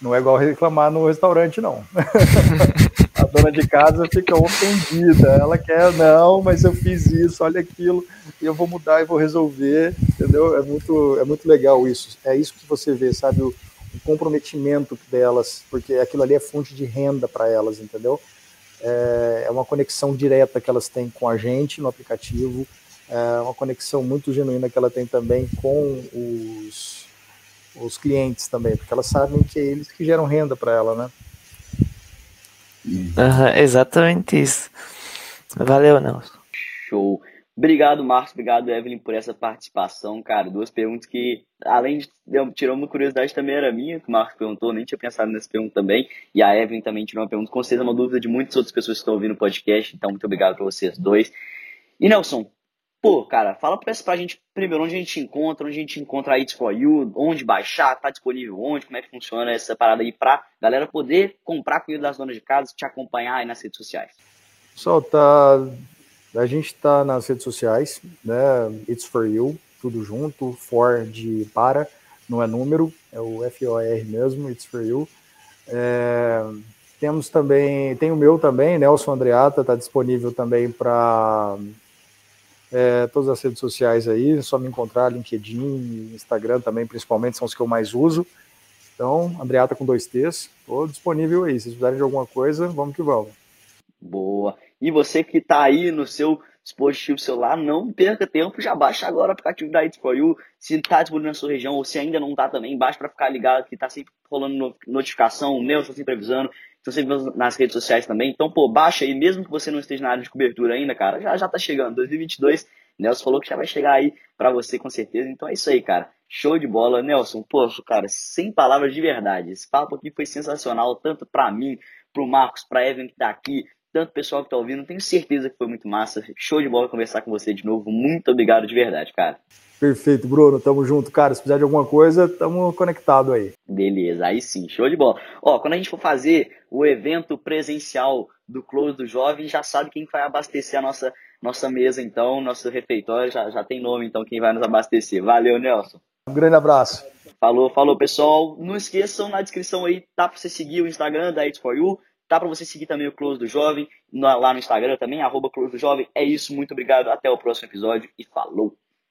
S2: Não é igual reclamar no restaurante, não. [LAUGHS] dona de casa fica ofendida. Ela quer, não, mas eu fiz isso, olha aquilo, e eu vou mudar e vou resolver, entendeu? É muito, é muito legal isso. É isso que você vê, sabe? O, o comprometimento delas, porque aquilo ali é fonte de renda para elas, entendeu? É, é uma conexão direta que elas têm com a gente no aplicativo, é uma conexão muito genuína que ela tem também com os os clientes também, porque elas sabem que é eles que geram renda para ela, né?
S5: Uhum, exatamente isso. Valeu, Nelson.
S1: Show. Obrigado, Marcos. Obrigado, Evelyn, por essa participação, cara. Duas perguntas que, além de tirar uma curiosidade, também era minha, que o Marcos perguntou, nem tinha pensado nessa pergunta também. E a Evelyn também tirou uma pergunta, com certeza uma dúvida de muitas outras pessoas que estão ouvindo o podcast. Então, muito obrigado para vocês dois. E Nelson, Pô, cara, fala pra, gente primeiro onde a gente encontra, onde a gente encontra a It's For You, onde baixar, tá disponível onde, como é que funciona essa parada aí pra galera poder comprar comida das donas de casa, te acompanhar aí nas redes sociais.
S2: Pessoal, tá, a gente tá nas redes sociais, né, It's For You, tudo junto, for de para, não é número, é o F-O-R mesmo, It's For You. É, temos também, tem o meu também, Nelson Andreata, tá disponível também para é, todas as redes sociais aí, é só me encontrar, LinkedIn, Instagram também, principalmente, são os que eu mais uso. Então, Andreata com dois T's, estou disponível aí. Se precisarem de alguma coisa, vamos que vamos.
S1: Boa. E você que está aí no seu dispositivo celular, não perca tempo, já baixa agora o aplicativo da It's For You. Se está disponível na sua região ou se ainda não está também, baixa para ficar ligado que está sempre rolando notificação, o meu está sempre avisando. Estão sempre nas redes sociais também. Então, pô, baixa aí, mesmo que você não esteja na área de cobertura ainda, cara, já já tá chegando. 2022, Nelson falou que já vai chegar aí para você com certeza. Então é isso aí, cara. Show de bola, Nelson. Poxa, cara, sem palavras de verdade. Esse papo aqui foi sensacional, tanto para mim, pro Marcos, pra Evan que tá aqui, tanto pessoal que tá ouvindo. Tenho certeza que foi muito massa. Show de bola conversar com você de novo. Muito obrigado de verdade, cara.
S2: Perfeito, Bruno. Tamo junto, cara. Se precisar de alguma coisa, tamo conectado aí.
S1: Beleza, aí sim, show de bola. Ó, quando a gente for fazer o evento presencial do Close do Jovem, já sabe quem vai abastecer a nossa, nossa mesa, então, nosso refeitório, já, já tem nome, então, quem vai nos abastecer. Valeu, Nelson.
S2: Um grande abraço.
S1: Falou, falou, pessoal. Não esqueçam, na descrição aí, tá pra você seguir o Instagram da It's For You, tá pra você seguir também o Close do Jovem, lá no Instagram também, arroba Close do Jovem. É isso, muito obrigado, até o próximo episódio e falou!